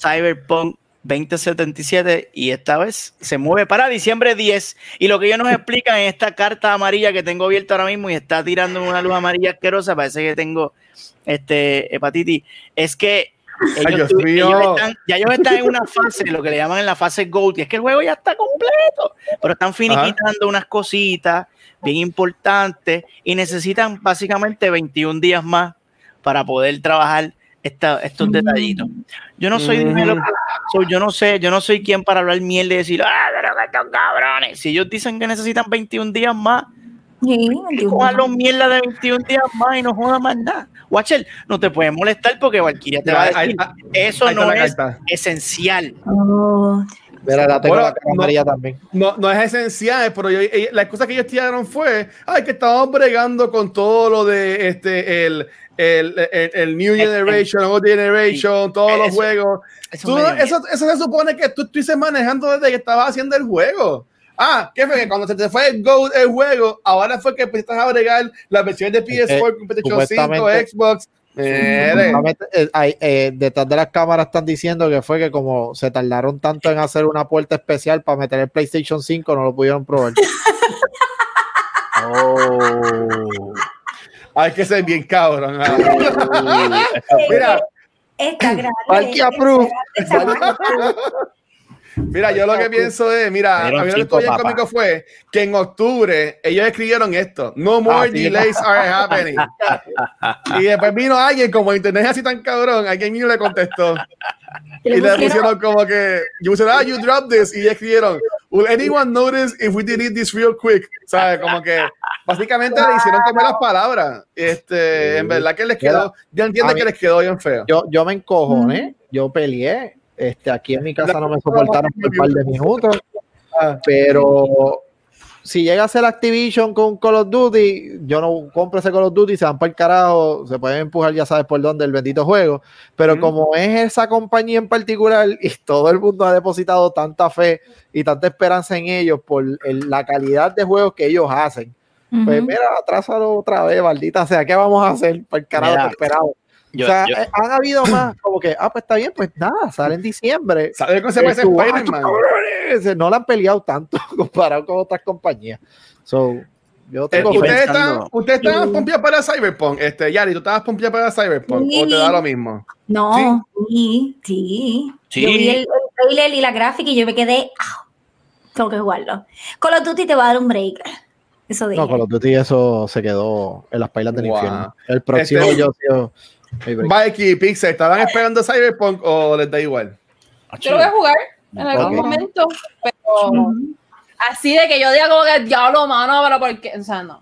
Cyberpunk 2077, y esta vez se mueve para diciembre 10. Y lo que ellos nos explican en esta carta amarilla que tengo abierta ahora mismo y está tirando una luz amarilla asquerosa, parece que tengo este hepatitis, es que ellos están, ya ellos están en una fase, lo que le llaman en la fase Gold, y es que el juego ya está completo, pero están finiquitando unas cositas bien importantes y necesitan básicamente 21 días más para poder trabajar esta- estos Mm. detallitos. Yo no soy so yo no sé, yo no soy quien para hablar mierda y decir, ah, pero que estos cabrones, si ellos dicen que necesitan 21 días más, Sí, cojan los mierda de 21 días más y no jodan más nada. Watcher, no te puedes molestar porque Valkyria te va a decir, eso no es esencial. Oh, Mira, la tengo Bueno, la cara no- también. No, no es esencial, pero yo- la excusa que ellos tiraron fue, ay, que estamos bregando con todo lo de este, el, el, el, el New Generation, Old Generation, todos los Eso- juegos. Eso Tú- eso, eso se supone que tú estuvieses manejando desde que estabas haciendo el juego. Ah, ¿qué fue? Que cuando se te fue el Go el juego, ahora fue que empezaste a bregar las versiones de PS4, con PlayStation 5, supuestamente- Xbox. Eh, eh, detrás de las cámaras están diciendo que fue que como se tardaron tanto en hacer una puerta especial para meter el PlayStation 5, no lo pudieron probar. Oh. Hay que ser bien cabrón. ah. Mira, Está grande. Valky. Mira, yo lo que pienso es, mira, a mí lo que estuvo bien cómico fue que en octubre ellos escribieron esto, no more Ah, sí. delays are happening. y después vino alguien, como internet es así tan cabrón, alguien mío le contestó y le pusieron como que, you pusieron, ah, you dropped this, y ellos escribieron, will anyone notice if we delete this real quick? ¿Sabes? Como que básicamente le hicieron comer las palabras. Este, en verdad que les quedó, yo entiendo que les quedó bien feo. Yo, yo me encojoné, yo peleé. Este, aquí en mi casa no me soportaron por un par de minutos, Ah, pero si llega a ser Activision con Call of Duty, yo no compro ese Call of Duty, se van para el carajo, se pueden empujar ya sabes por dónde el bendito juego, pero como es esa compañía en particular y todo el mundo ha depositado tanta fe y tanta esperanza en ellos por el- la calidad de juegos que ellos hacen, pues Ujú. mira, atrásalo otra vez, maldita sea, ¿qué vamos a hacer? Para el carajo Mira, te esperado. Yo- o sea, yo- eh, han habido más como que, ah, pues está bien, pues nada, sale en diciembre. ¿Sabes cómo se parece Eh, ah, Spider-Man? cabrones, No la han peleado tanto comparado con otras compañías. So, yo Eh, tengo. ¿Ustedes están, ustedes estaban Sí. pompeados para Cyberpunk? Este, Yari, ¿tú estabas pompeado para Cyberpunk? ¿O te da lo mismo? No, sí, sí. Sí. Yo vi el, el trailer y la gráfica y yo me quedé. "Ah, tengo que jugarlo. Call of Duty te va a dar un break. Eso dije. No, Call of Duty eso se quedó en las pailas del Wow. infierno. El próximo Este- yo break. Mikey y Pixel, ¿estaban esperando Cyberpunk o les da igual? Yo lo voy a jugar en algún Ok. momento, pero así de que yo diga como que diablo, mano, pero porque, o sea, no.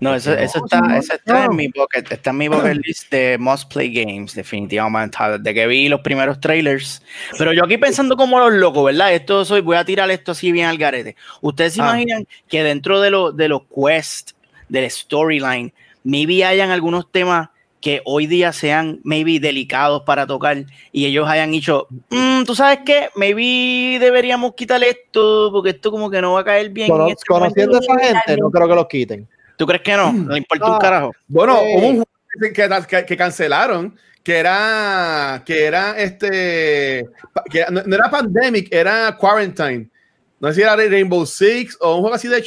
No, eso, eso está, eso está en mi bucket, está en mi bucket list de Must Play Games, definitivamente, desde que vi los primeros trailers. Pero yo aquí pensando como los locos, ¿verdad? Esto soy, voy a tirar esto así bien al garete. ¿Ustedes se Ah. imaginan que dentro de, lo, de los quests, del storyline, maybe hayan algunos temas que hoy día sean maybe delicados para tocar y ellos hayan dicho, "Mm, tú sabes qué, maybe deberíamos quitar esto porque esto como que no va a caer bien. Cono- este momento". conociendo a esa gente, no creo que los quiten. ¿Tú crees que no? No le importa un carajo. Bueno, Sí. hubo un juego que, que- que cancelaron, que era, que era este, que no, no era Pandemic, era Quarantine. No sé si era Rainbow Six o un juego así de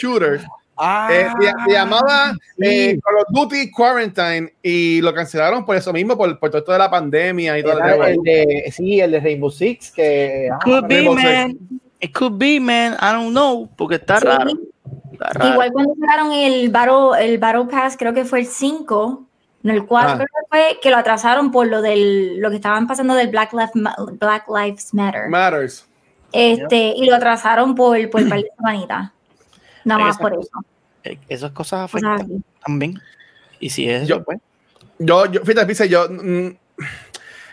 shooter. Eh, se, se llamaba eh, Call of Duty Quarantine y lo cancelaron por eso mismo, por, por todo esto de la pandemia y todo el el de, sí, el de Rainbow Six, que ah, Could be, Rainbow man. It could be, man. I don't know, porque está Sí. raro. Está raro. Igual cuando sacaron el Battle, el Battle Pass, creo que fue el 5, no el 4, Ah. creo que fue que lo atrasaron por lo del lo que estaban pasando del Black, Lives Ma- Black Lives Matter. Matters. Este, y lo atrasaron por, por un par de semanitas. Nada más por eso. Eh, Esas cosas afectan así. también. Y si es Yo- eso, pues. Yo, yo, fíjate, dice yo. mm,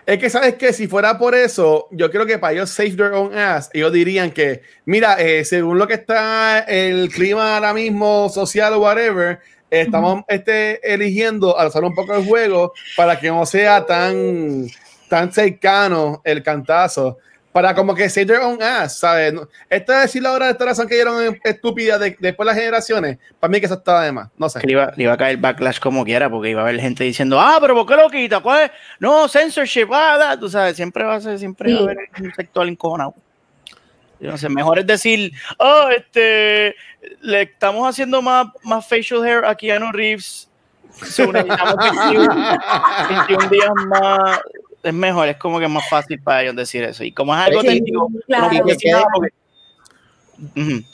es que sabes que si fuera por eso, yo creo que para ellos save their own ass, ellos dirían que, mira, eh, según lo que está el clima ahora mismo, social o whatever, estamos este, eligiendo alzar un poco el juego para que no sea tan, tan cercano el cantazo. Para como que save their own ass, ¿sabes? No- Esto de decir la hora de esta razón que dieron estúpida de, después de las generaciones, para mí que eso estaba de más. No sé. Le iba, le iba a caer backlash como quiera, porque iba a haber gente diciendo, ah, pero ¿por qué lo quita? ¿Cuál es? No, censorship, ah, da", tú sabes, siempre va a ser, siempre va a Sí. haber un sector encojonado. Yo no sé, mejor es decir, oh, este, le estamos haciendo más, más facial hair a Keanu Reeves, necesitamos 21, 21 días más, es mejor, es como que es más fácil para ellos decir eso. Y como es algo técnico, claro, no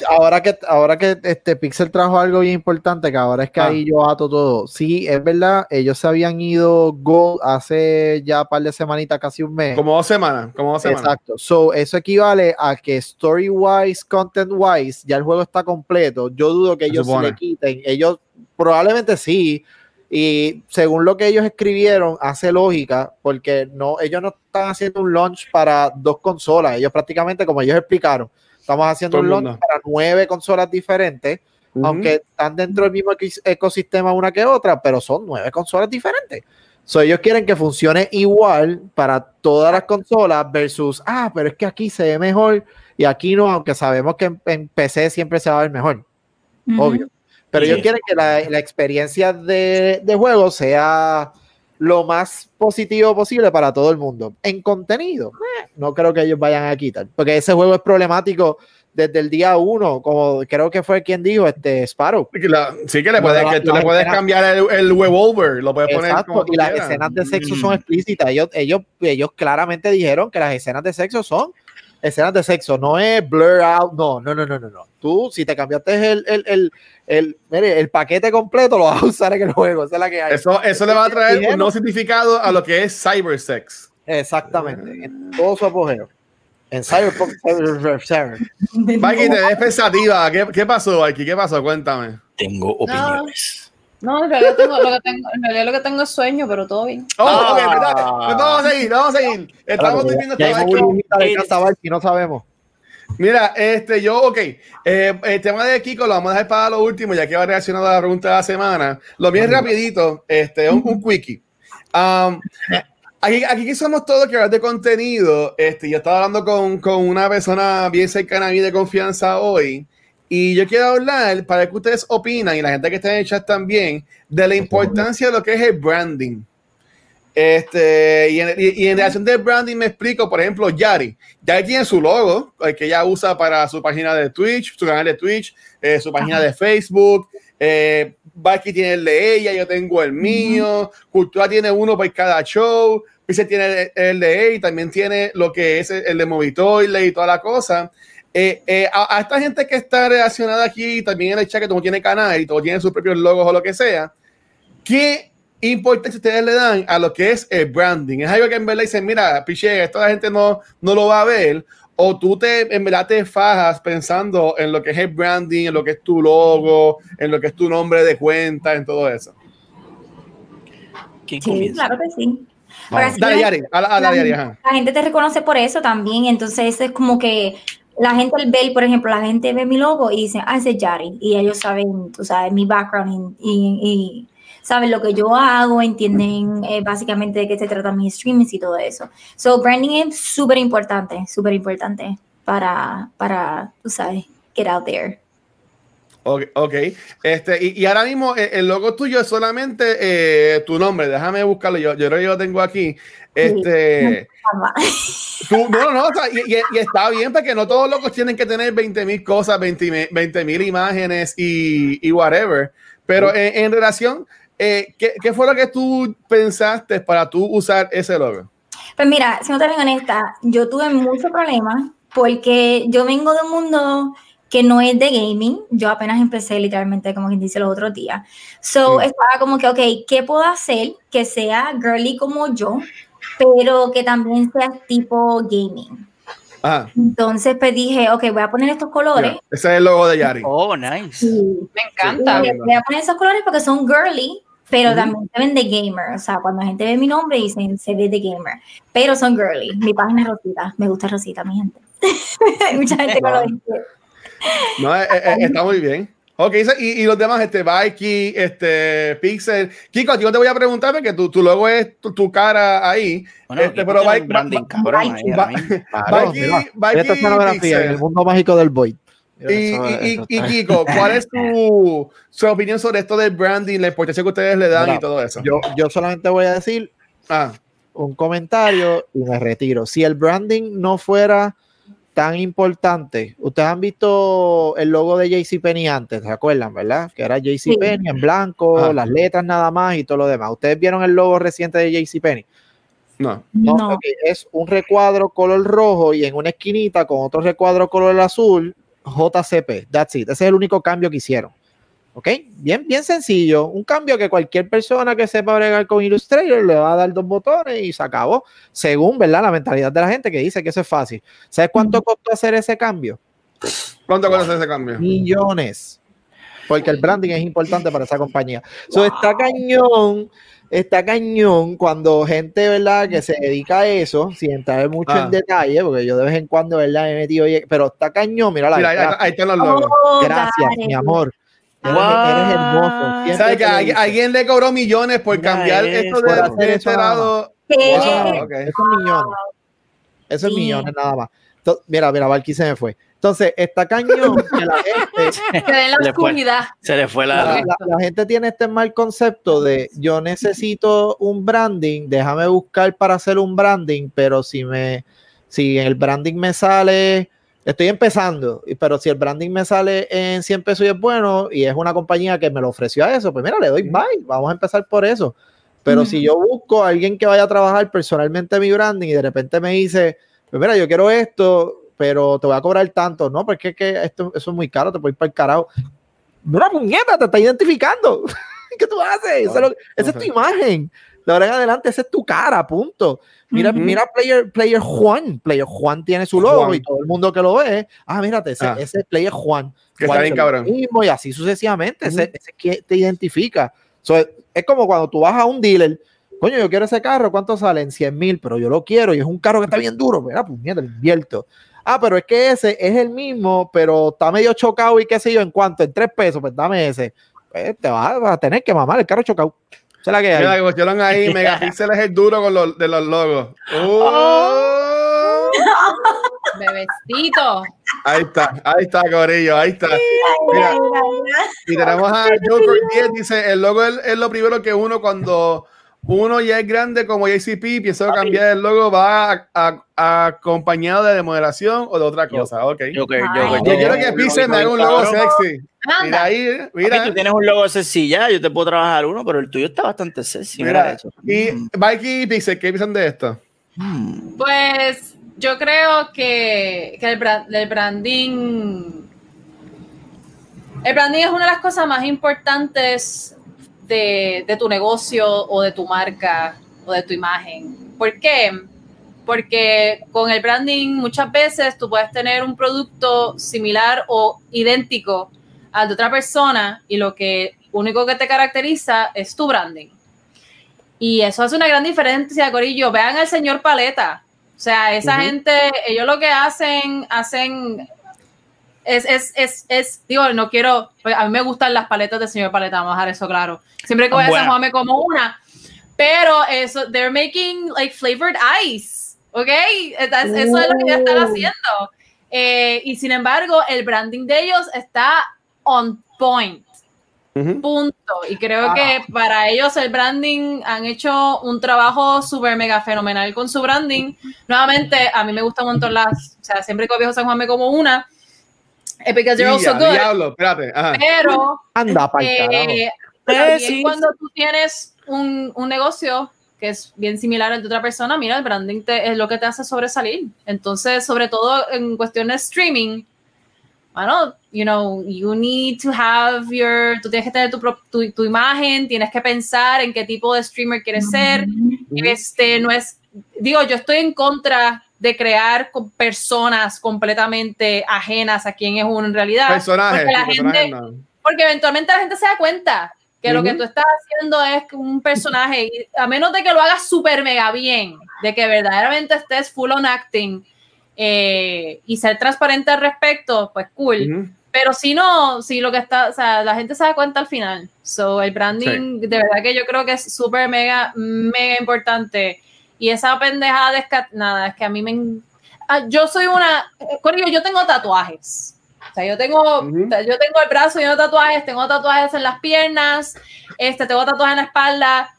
ahora que ahora que este Pixel trajo algo bien importante, que ahora es que Ah. ahí yo ato todo. Sí, es verdad, ellos se habían ido Gold hace ya un par de semanitas, casi un mes. Como dos semanas, como dos semanas. Exacto. So, eso equivale a que story wise, content wise, ya el juego está completo. Yo dudo que ellos se le quiten. Ellos probablemente sí. Y según lo que ellos escribieron, hace lógica, porque no, ellos no están haciendo un launch para dos consolas. Ellos prácticamente, como ellos explicaron, estamos haciendo Todo un launch para nueve consolas diferentes, aunque están dentro del mismo ecosistema una que otra, pero son nueve consolas diferentes. So, ellos quieren que funcione igual para todas las consolas versus, ah, pero es que aquí se ve mejor y aquí no, aunque sabemos que en, en PC siempre se va a ver mejor, obvio. Pero Sí. ellos quieren que la, la experiencia de, de juego sea lo más positivo posible para todo el mundo. En contenido, no creo que ellos vayan a quitar, porque ese juego es problemático desde el día uno, como creo que fue quien dijo, este Sparrow. Sí que la- sí que le puedes, la- que tú le puedes escenas- cambiar el, el revolver, lo puedes poner Exacto, como tú y las quieras. escenas de sexo son Mm. explícitas. Ellos, ellos, ellos claramente dijeron que las escenas de sexo son escenas de sexo, no es blur out, no, no, no, no, no, no. Tú, si te cambiaste el, el, el, el, mire, el paquete completo, lo vas a usar en el juego, esa es la que hay. Eso, eso le va a traer un nuevo significado a lo que es cybersex. Exactamente, en todo su apogeo. En Cyberpunk Cyber- Mikey, te ves pensativa. ¿Qué, qué pasó, Mikey? ¿Qué pasó? Cuéntame. Tengo opiniones. No, en realidad, tengo, lo que tengo, en realidad lo que tengo es sueño, pero todo bien. Oh, Ah. ok, espérate. Pues vamos a seguir, vamos a seguir. Estamos viviendo burbujita de casa, Valky, no sabemos. Mira, este, yo, ok, eh, el tema de Kiko lo vamos a dejar para lo último, ya que va relacionado a la pregunta de la semana. Lo es rapidito, este, un, un quickie. Um, aquí, aquí que somos todos creadores de contenido, este, yo estaba hablando con, con una persona bien cercana a mí de confianza hoy, y yo quiero hablar, para que ustedes opinan, y la gente que está en el chat también, de la importancia de lo que es el branding. Este, y en, y, y en relación del branding me explico, por ejemplo, Yari. Yari tiene su logo, el que ella usa para su página de Twitch, su canal de Twitch, eh, su página de Facebook. Eh, Baki tiene el de ella, yo tengo el mío. Cultura tiene uno por cada show. Pixel tiene el, el de él y también tiene lo que es el de Movitoile y toda la cosa. Eh, eh, a, a, esta gente que está relacionada aquí, también en el chat que todo tiene canal y todo tiene sus propios logos o lo que sea, ¿qué importancia ustedes le dan a lo que es el branding? Es algo que en verdad dicen, mira, piche, esta gente no, no lo va a ver, o tú te, en verdad te fajas pensando en lo que es el branding, en lo que es tu logo, en lo que es tu nombre de cuenta, en todo eso. ¿Quién Sí, claro que sí. Ahora, Dale, la- Yari, a la, a la la, Yari, ajá. la gente te reconoce por eso también, entonces es como que la gente ver, por ejemplo, la gente ve mi logo y dice, ah, ese es Yari, y ellos saben, tú sabes, mi background y, y- y saben lo que yo hago, entienden eh, básicamente de qué se trata mis streamings y todo eso. So, branding es súper importante, súper importante para, para, tú sabes, get out there. Ok, ok. Este, y, y ahora mismo eh, el logo tuyo es solamente eh, tu nombre. Déjame buscarlo. Yo, yo creo que yo lo tengo aquí. Este, tú, no, no, o sea, y, y- y está bien porque no todos los logos tienen que tener 20 mil cosas, 20 mil imágenes y, y whatever. Pero en, en relación, eh, ¿qué, ¿qué fue lo que tú pensaste para tú usar ese logo? Pues mira, si no te vengo honesta, yo tuve muchos problemas porque yo vengo de un mundo que no es de gaming. Yo apenas empecé literalmente, como quien dice, los otros días. So, estaba como que, ok, ¿qué puedo hacer que sea girly como yo, pero que también sea tipo gaming? Ajá. Entonces, pues dije, ok, voy a poner estos colores. Mira, ese es el logo de Yari. Oh, nice. Sí. Me encanta. A- voy a poner esos colores porque son girly, pero Ujú. también se ven de gamer. O sea, cuando la gente ve mi nombre dicen se ve de gamer, pero son girly. Mi página es Rosita. Me gusta Rosita, mi gente. Hay Mucha gente que lo dice. No, eh, eh, está muy bien. Ok, y, y los demás, este, Mikey, este, Pixel. Kiko, no te voy a preguntar porque tu, tu logo es tu, tu cara ahí. Bueno, Este, pero Mike- branding, cabrón, Mikey. Mikey- esta escenografía Pixel. en el mundo mágico del Void. Y, Kiko, ¿cuál es tu su opinión sobre esto del branding, la importancia que ustedes le dan Mira, y todo eso? yo, yo solamente voy a decir Ah, un comentario y me retiro. Si el branding no fuera tan importante, ustedes han visto el logo de JCPenney antes, ¿se acuerdan, verdad? Que era JCPenney en blanco, Ajá. las letras nada más y todo lo demás. ¿Ustedes vieron el logo reciente de JCPenney? no. No, No. es un recuadro color rojo y en una esquinita con otro recuadro color azul, JCP. That's it. Ese es el único cambio que hicieron. ¿Ok? Bien, bien sencillo. Un cambio que cualquier persona que sepa bregar con Illustrator le va a dar dos botones y se acabó. Según, ¿verdad? La mentalidad de la gente que dice que eso es fácil. ¿Sabes cuánto costó hacer ese cambio? ¿Cuánto conoces ese cambio? Millones. Porque el branding es importante para esa compañía. So, está cañón, está cañón cuando gente, ¿verdad?, que se dedica a eso, sin entrar mucho Ah. en detalle, porque yo de vez en cuando, ¿verdad?, me he metido, pero está cañón, mira la Mira, ahí, ahí- están los logos. Oh, Gracias, got it. mi amor. Eres, eres hermoso. ¿Sabes que alguien, alguien le cobró millones por Mira cambiar esto Por de, hacer este lado? Wow. Eso es millones. Eso es Sí. millones nada más. Entonces, mira, mira, Valky se me fue. Entonces, está cañón que la gente Quedé en la oscuridad. Se le fue la, la. la- la gente tiene este mal concepto de yo necesito un branding, déjame buscar para hacer un branding, pero si me si el branding me sale, estoy empezando, pero si el branding me sale en 100 pesos y es bueno y es una compañía que me lo ofreció a eso, pues mira, le doy bye, vamos a empezar por eso. Pero Ujú. si yo busco a alguien que vaya a trabajar personalmente mi branding y de repente me dice, pues mira, yo quiero esto, pero te voy a cobrar tanto, no, porque es que esto, eso es muy caro, te puedo ir para el carajo. Mira, puñeta, te está identificando. ¿Qué tú haces? Eso es lo- esa es tu imagen. De ahora en adelante, esa es tu cara, punto. Mira, Ujú. mira Player, Player Juan. Player Juan tiene su logo Juan. y todo el mundo que lo ve, ah, mírate, ese, Ah. ese es Player Juan. Que Juan está bien cabrón. mismo y así sucesivamente. Ujú. Ese, ese que te identifica. So, es, es como cuando tú vas a un dealer, coño, yo quiero ese carro, ¿cuánto sale? En 100 mil, pero yo lo quiero y es un carro que está bien duro. Mira, pues mierda, lo invierto. Ah, pero es que ese es el mismo, pero está medio chocado y qué sé yo, ¿en cuánto? En tres pesos, pues dame ese. Pues te vas, vas a tener que mamar el carro chocado. Es la que hay. Mira, que pusieron ahí, Megapixel es el duro con los, de los logos. Oh. Bebecito. Ahí está, ahí está, Corillo, ahí está. Mira. y tenemos a Joker 10, dice, el logo es, es lo primero que uno cuando uno ya es grande como JCP, piensa cambiar el logo, va a- a- a- acompañado de moderación o de otra cosa. Ok. Yo, Joker, Ay. Joker, quiero que Pixel me haga un logo sexy. Mira ahí, Papi, mira. tú tienes un logo sexy ya, yo te puedo trabajar uno, pero el tuyo está bastante sexy. Mira, Mira, eso. y Mm. Mikey y Pixel, ¿qué piensan de esto? Mm. Pues yo creo que, que el, bra- el branding. El branding es una de las cosas más importantes de, de tu negocio o de tu marca o de tu imagen. ¿Por qué? Porque con el branding muchas veces tú puedes tener un producto similar o idéntico al de otra persona y lo que único que te caracteriza es tu branding. Y eso hace una gran diferencia, Corillo. Vean al señor Paleta. O sea, esa gente, ellos lo que hacen, hacen, es, es, es, es, digo, no quiero, pues, a mí me gustan las paletas del señor Paleta, vamos a dejar eso claro. Siempre que voy a. San Juan me como una, pero eso, they're making like flavored ice, ¿ok? That's- eso es lo que ya están Oh. haciendo. Eh, y sin embargo, el branding de ellos está on point punto. Y creo que para ellos el branding han hecho un trabajo súper mega fenomenal con su branding. Nuevamente, a mí me gustan un montón las, o sea, siempre que viejo San Juan me como una, because they're also good, diablo, espérate. Ajá. pero Anda para eh, también sí. cuando tú tienes un, un negocio que es bien similar al de otra persona, mira, el branding te, es lo que te hace sobresalir. Entonces, sobre todo en cuestiones de streaming, bueno, you know, you need to have your, tú tienes que tener tu, tu, tu imagen, tienes que pensar en qué tipo de streamer quieres ser. Este, no es, digo, yo estoy en contra de crear con personas completamente ajenas a quién es uno en realidad. Personajes. porque la personajes gente- no. Porque eventualmente la gente se da cuenta que lo que tú estás haciendo es un personaje, y a menos de que lo hagas súper mega bien, de que verdaderamente estés full on acting eh, y ser transparente al respecto, pues cool. Pero si no, si lo que está, o sea, la gente se da cuenta al final. So, el branding, de verdad que yo creo que es súper mega, mega importante. Y esa pendejada de esca- nada, es que a mí me. ah, yo soy una. Corillo, yo tengo tatuajes. O sea, yo tengo, o sea, yo tengo el brazo lleno de tatuajes, tengo tatuajes en las piernas, este, tengo tatuajes en la espalda.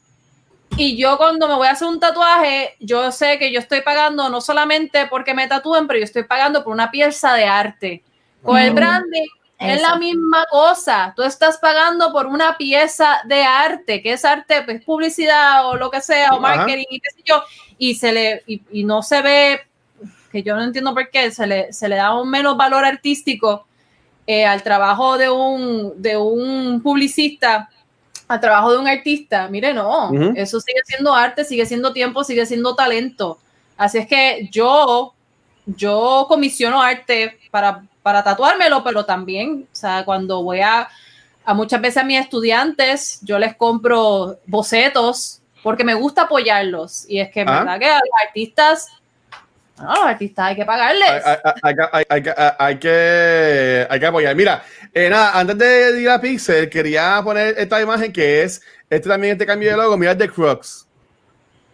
Y yo cuando me voy a hacer un tatuaje, yo sé que yo estoy pagando no solamente porque me tatúen, pero yo estoy pagando por una pieza de arte. Con el Mm. Es la misma cosa. Tú estás pagando por una pieza de arte, que es arte, pues publicidad o lo que sea, o Ajá. marketing y qué sé yo, y se le y, y no se ve, que yo no entiendo por qué, se le, se le da un menos valor artístico eh, al trabajo de un, de un publicista, al trabajo de un artista. Mire, no, eso sigue siendo arte, sigue siendo tiempo, sigue siendo talento. Así es que yo, yo comisiono arte para, para tatuármelo, pero también, o sea, cuando voy a, a muchas veces a mis estudiantes, yo les compro bocetos porque me gusta apoyarlos. Y es que, Ah. verdad, que a los artistas, no, a los artistas hay que pagarles. Hay, hay- hay que- hay- que- hay apoyar. Mira, eh, nada, antes de ir a Pixel, quería poner esta imagen que es este también este cambio de logo. Mira el de Crocs.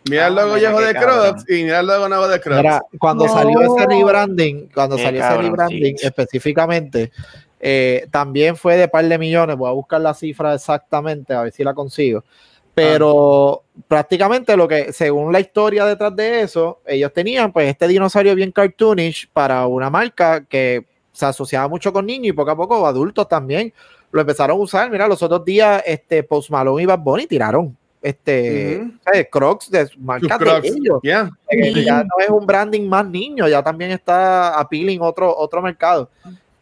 Mira el Ah, logo viejo de. Crocs y mira el logo nuevo de Crocs. Mira, cuando No. salió ese rebranding, cuando Qué salió ese cabrón, rebranding sí. específicamente, eh, también fue de par de millones. Voy a buscar la cifra exactamente, a ver si la consigo. Pero prácticamente lo que, según la historia detrás de eso, ellos tenían pues este dinosaurio bien cartoonish para una marca que se asociaba mucho con niños y poco a poco adultos también lo empezaron a usar. Mira, los otros días, este Post Malone y Bad Bunny tiraron este Ujú. ¿sabes? Crocs de marcas de ellos. Yeah. Sí. ya no es un branding más niño, ya también está appealing otro, otro mercado.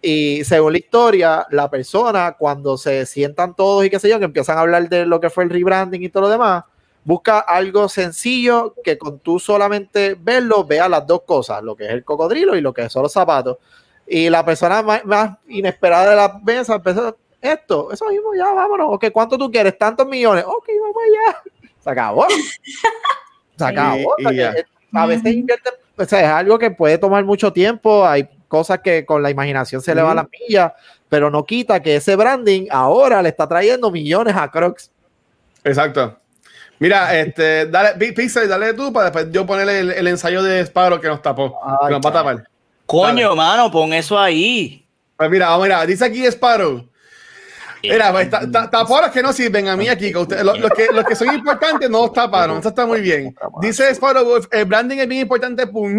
Y según la historia, la persona, cuando se sientan todos y qué sé yo, que empiezan a hablar de lo que fue el rebranding y todo lo demás, busca algo sencillo que con tú solamente verlo, vea las dos cosas, lo que es el cocodrilo y lo que son los zapatos. Y la persona más, más inesperada de la mesa empezó, esto, eso mismo, ya vámonos, ok, ¿cuánto tú quieres? Tantos millones, ok, vamos allá. Se acabó. Se acabó. Y- y que a veces invierte, o sea, es algo que puede tomar mucho tiempo, hay cosas que con la imaginación se le va a la milla, pero no quita que ese branding ahora le está trayendo millones a Crocs. Exacto. Mira, este, dale, Pi- Pixel, dale tú para después yo ponerle el, el ensayo de Sparrow que nos tapó. Ay, que nos va a tapar. Coño, mano, pon eso ahí. Pues mira, vamos, mira, dice aquí Sparrow. Mira, pues, ta- ta- tapó los que no sirven a mí aquí. los, que, que son importantes no los taparon. Eso está muy bien. Dice Sparrow el branding es bien importante, pues,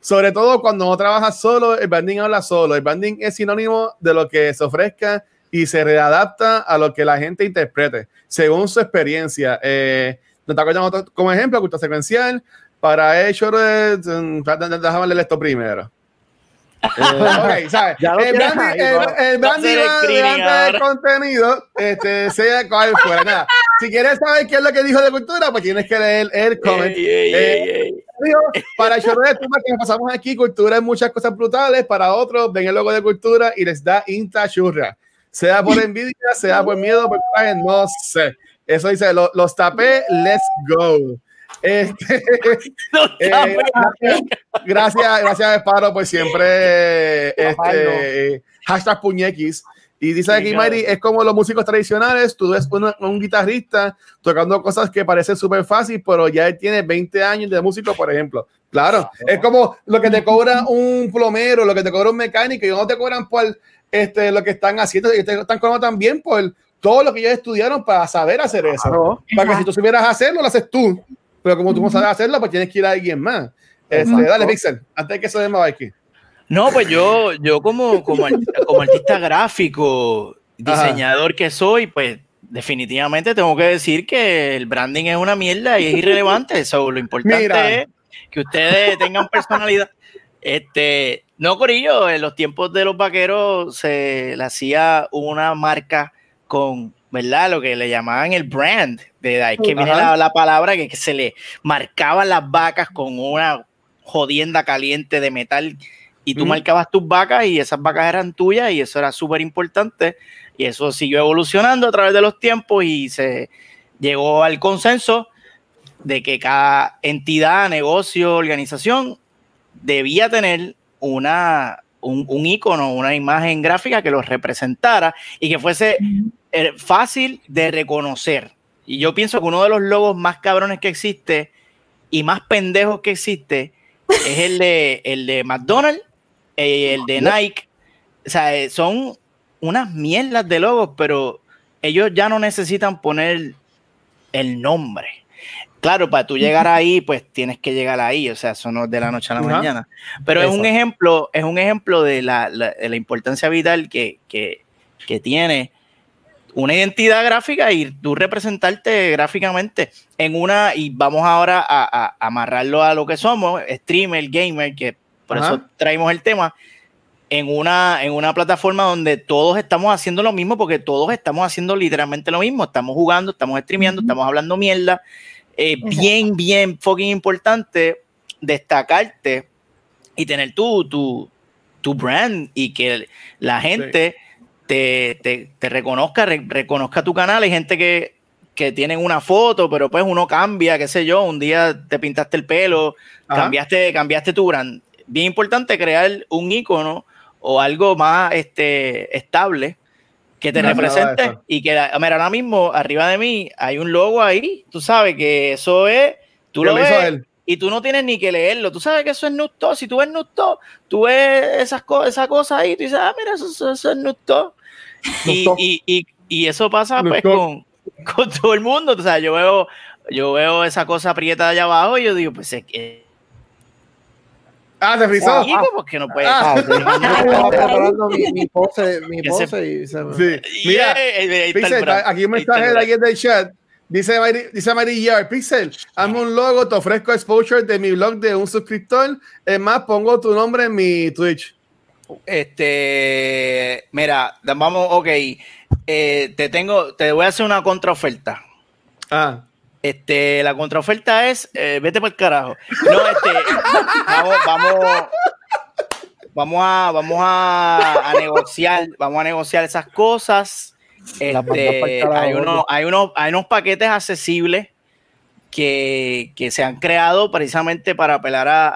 sobre todo cuando no trabajas solo, el branding habla solo. El branding es sinónimo de lo que se ofrezca y se readapta a lo que la gente interprete, según su experiencia. Eh, ¿No te acuerdas otro- como ejemplo, cultura secuencial? Para hecho, de, déjame leer esto primero. Eh, el ahí, el- Va delante del contenido, este, sea cual fuera. Nada. Si quieres saber qué es lo que dijo de cultura, pues tienes que leer el comment. Ey, ey, Eh, ey, ey. Digo, para el show de que pasamos aquí, cultura es muchas cosas brutales. Para otros, ven el logo de cultura y les da inta churra. Sea por envidia, sea por miedo, por coraje, no sé. Eso dice, lo- los tapé, let's go. Este, No, eh, gracias, gracias, gracias, Esparo, por siempre. Este, hashtag puñequis. Y dice aquí, Sí, Mayri, es como los músicos tradicionales. Tú ves una- un guitarrista tocando cosas que parecen súper fácil, pero ya él tiene 20 años de músico, por ejemplo. Claro, es como lo que te cobra un plomero, lo que te cobra un mecánico, y no te cobran por este, lo que están haciendo, y te están cobrando también por todo lo que ellos estudiaron para saber hacer eso. Claro. Para que si tú supieras hacerlo, lo haces tú. Pero como tú no sabes hacerlo, pues tienes que ir a alguien más. Este, dale, Pixel, antes de que se dé más aquí. No, pues yo, yo como, como, arti- como artista gráfico, diseñador que soy, pues definitivamente tengo que decir que el branding es una mierda y es irrelevante. Eso lo importante Mira. es que ustedes tengan personalidad. Este, no, Corillo, en los tiempos de los vaqueros se le hacía una marca con, ¿verdad? Lo que le llamaban el brand. De ahí que viene Ajá. la, la palabra que, que se le marcaban las vacas con una jodienda caliente de metal y tú marcabas tus vacas y esas vacas eran tuyas y eso era súper importante y eso siguió evolucionando a través de los tiempos y se llegó al consenso de que cada entidad, negocio, organización debía tener una, un, un icono, una imagen gráfica que los representara y que fuese fácil de reconocer. Y yo pienso que uno de los logos más cabrones que existe y más pendejos que existe es el de, el de McDonald's, eh, el de Nike. O sea, eh, son unas mierdas de logos, pero ellos ya no necesitan poner el nombre. Claro, para tú llegar ahí, pues tienes que llegar ahí, o sea, eso no es de la noche a la mañana. Pero es un ejemplo, es un ejemplo de la, la- de la importancia vital que, que, que tiene una identidad gráfica y tú representarte gráficamente en una, y vamos ahora a, a- a amarrarlo a lo que somos, streamer, gamer, que por Ajá. eso traemos el tema, en una, en una plataforma donde todos estamos haciendo lo mismo, porque todos estamos haciendo literalmente lo mismo, estamos jugando, estamos streameando, estamos hablando mierda. Eh, bien, bien fucking importante destacarte y tener tu, tu, tu brand y que la gente te, te- te reconozca, re- reconozca tu canal. Hay gente que, que tienen una foto, pero pues uno cambia, qué sé yo, un día te pintaste el pelo, Ajá. cambiaste, cambiaste tu brand. Bien importante crear un icono o algo más este, estable que te represente y que, mira, ahora mismo arriba de mí hay un logo ahí, tú sabes que eso es, tú Que lo ves él. Y tú no tienes ni que leerlo, tú sabes que eso es Nusto, si tú ves Nusto, tú ves esas co esa cosa ahí, tú dices, ah, mira, eso, eso- eso es Nusto. Y, y, y, y eso pasa pues con, con todo el mundo, o sea, yo veo, yo veo esa cosa aprieta allá abajo y yo digo, pues es que Ah, se frizó. chico, porque no puede. Ah. Ah, ok. Yo estaba preparando mi, mi pose, mi pose y se me... Sí. Mira, Pixel, brand, aquí un mensaje de alguien del chat. Dice Mary, dice Mary Yar, Pixel, hazme un logo, te ofrezco exposure de mi blog de un suscriptor. Es más, pongo tu nombre en mi Twitch. Este, mira, vamos, ok, eh, te tengo, te voy a hacer una contraoferta. Ah, Este, la contraoferta es, eh, vete por el carajo. No, este, vamos, vamos, vamos a, vamos a, a negociar, vamos a negociar esas cosas. Este, hay, unos, hay, unos, hay unos paquetes accesibles que, que se han creado precisamente para apelar a,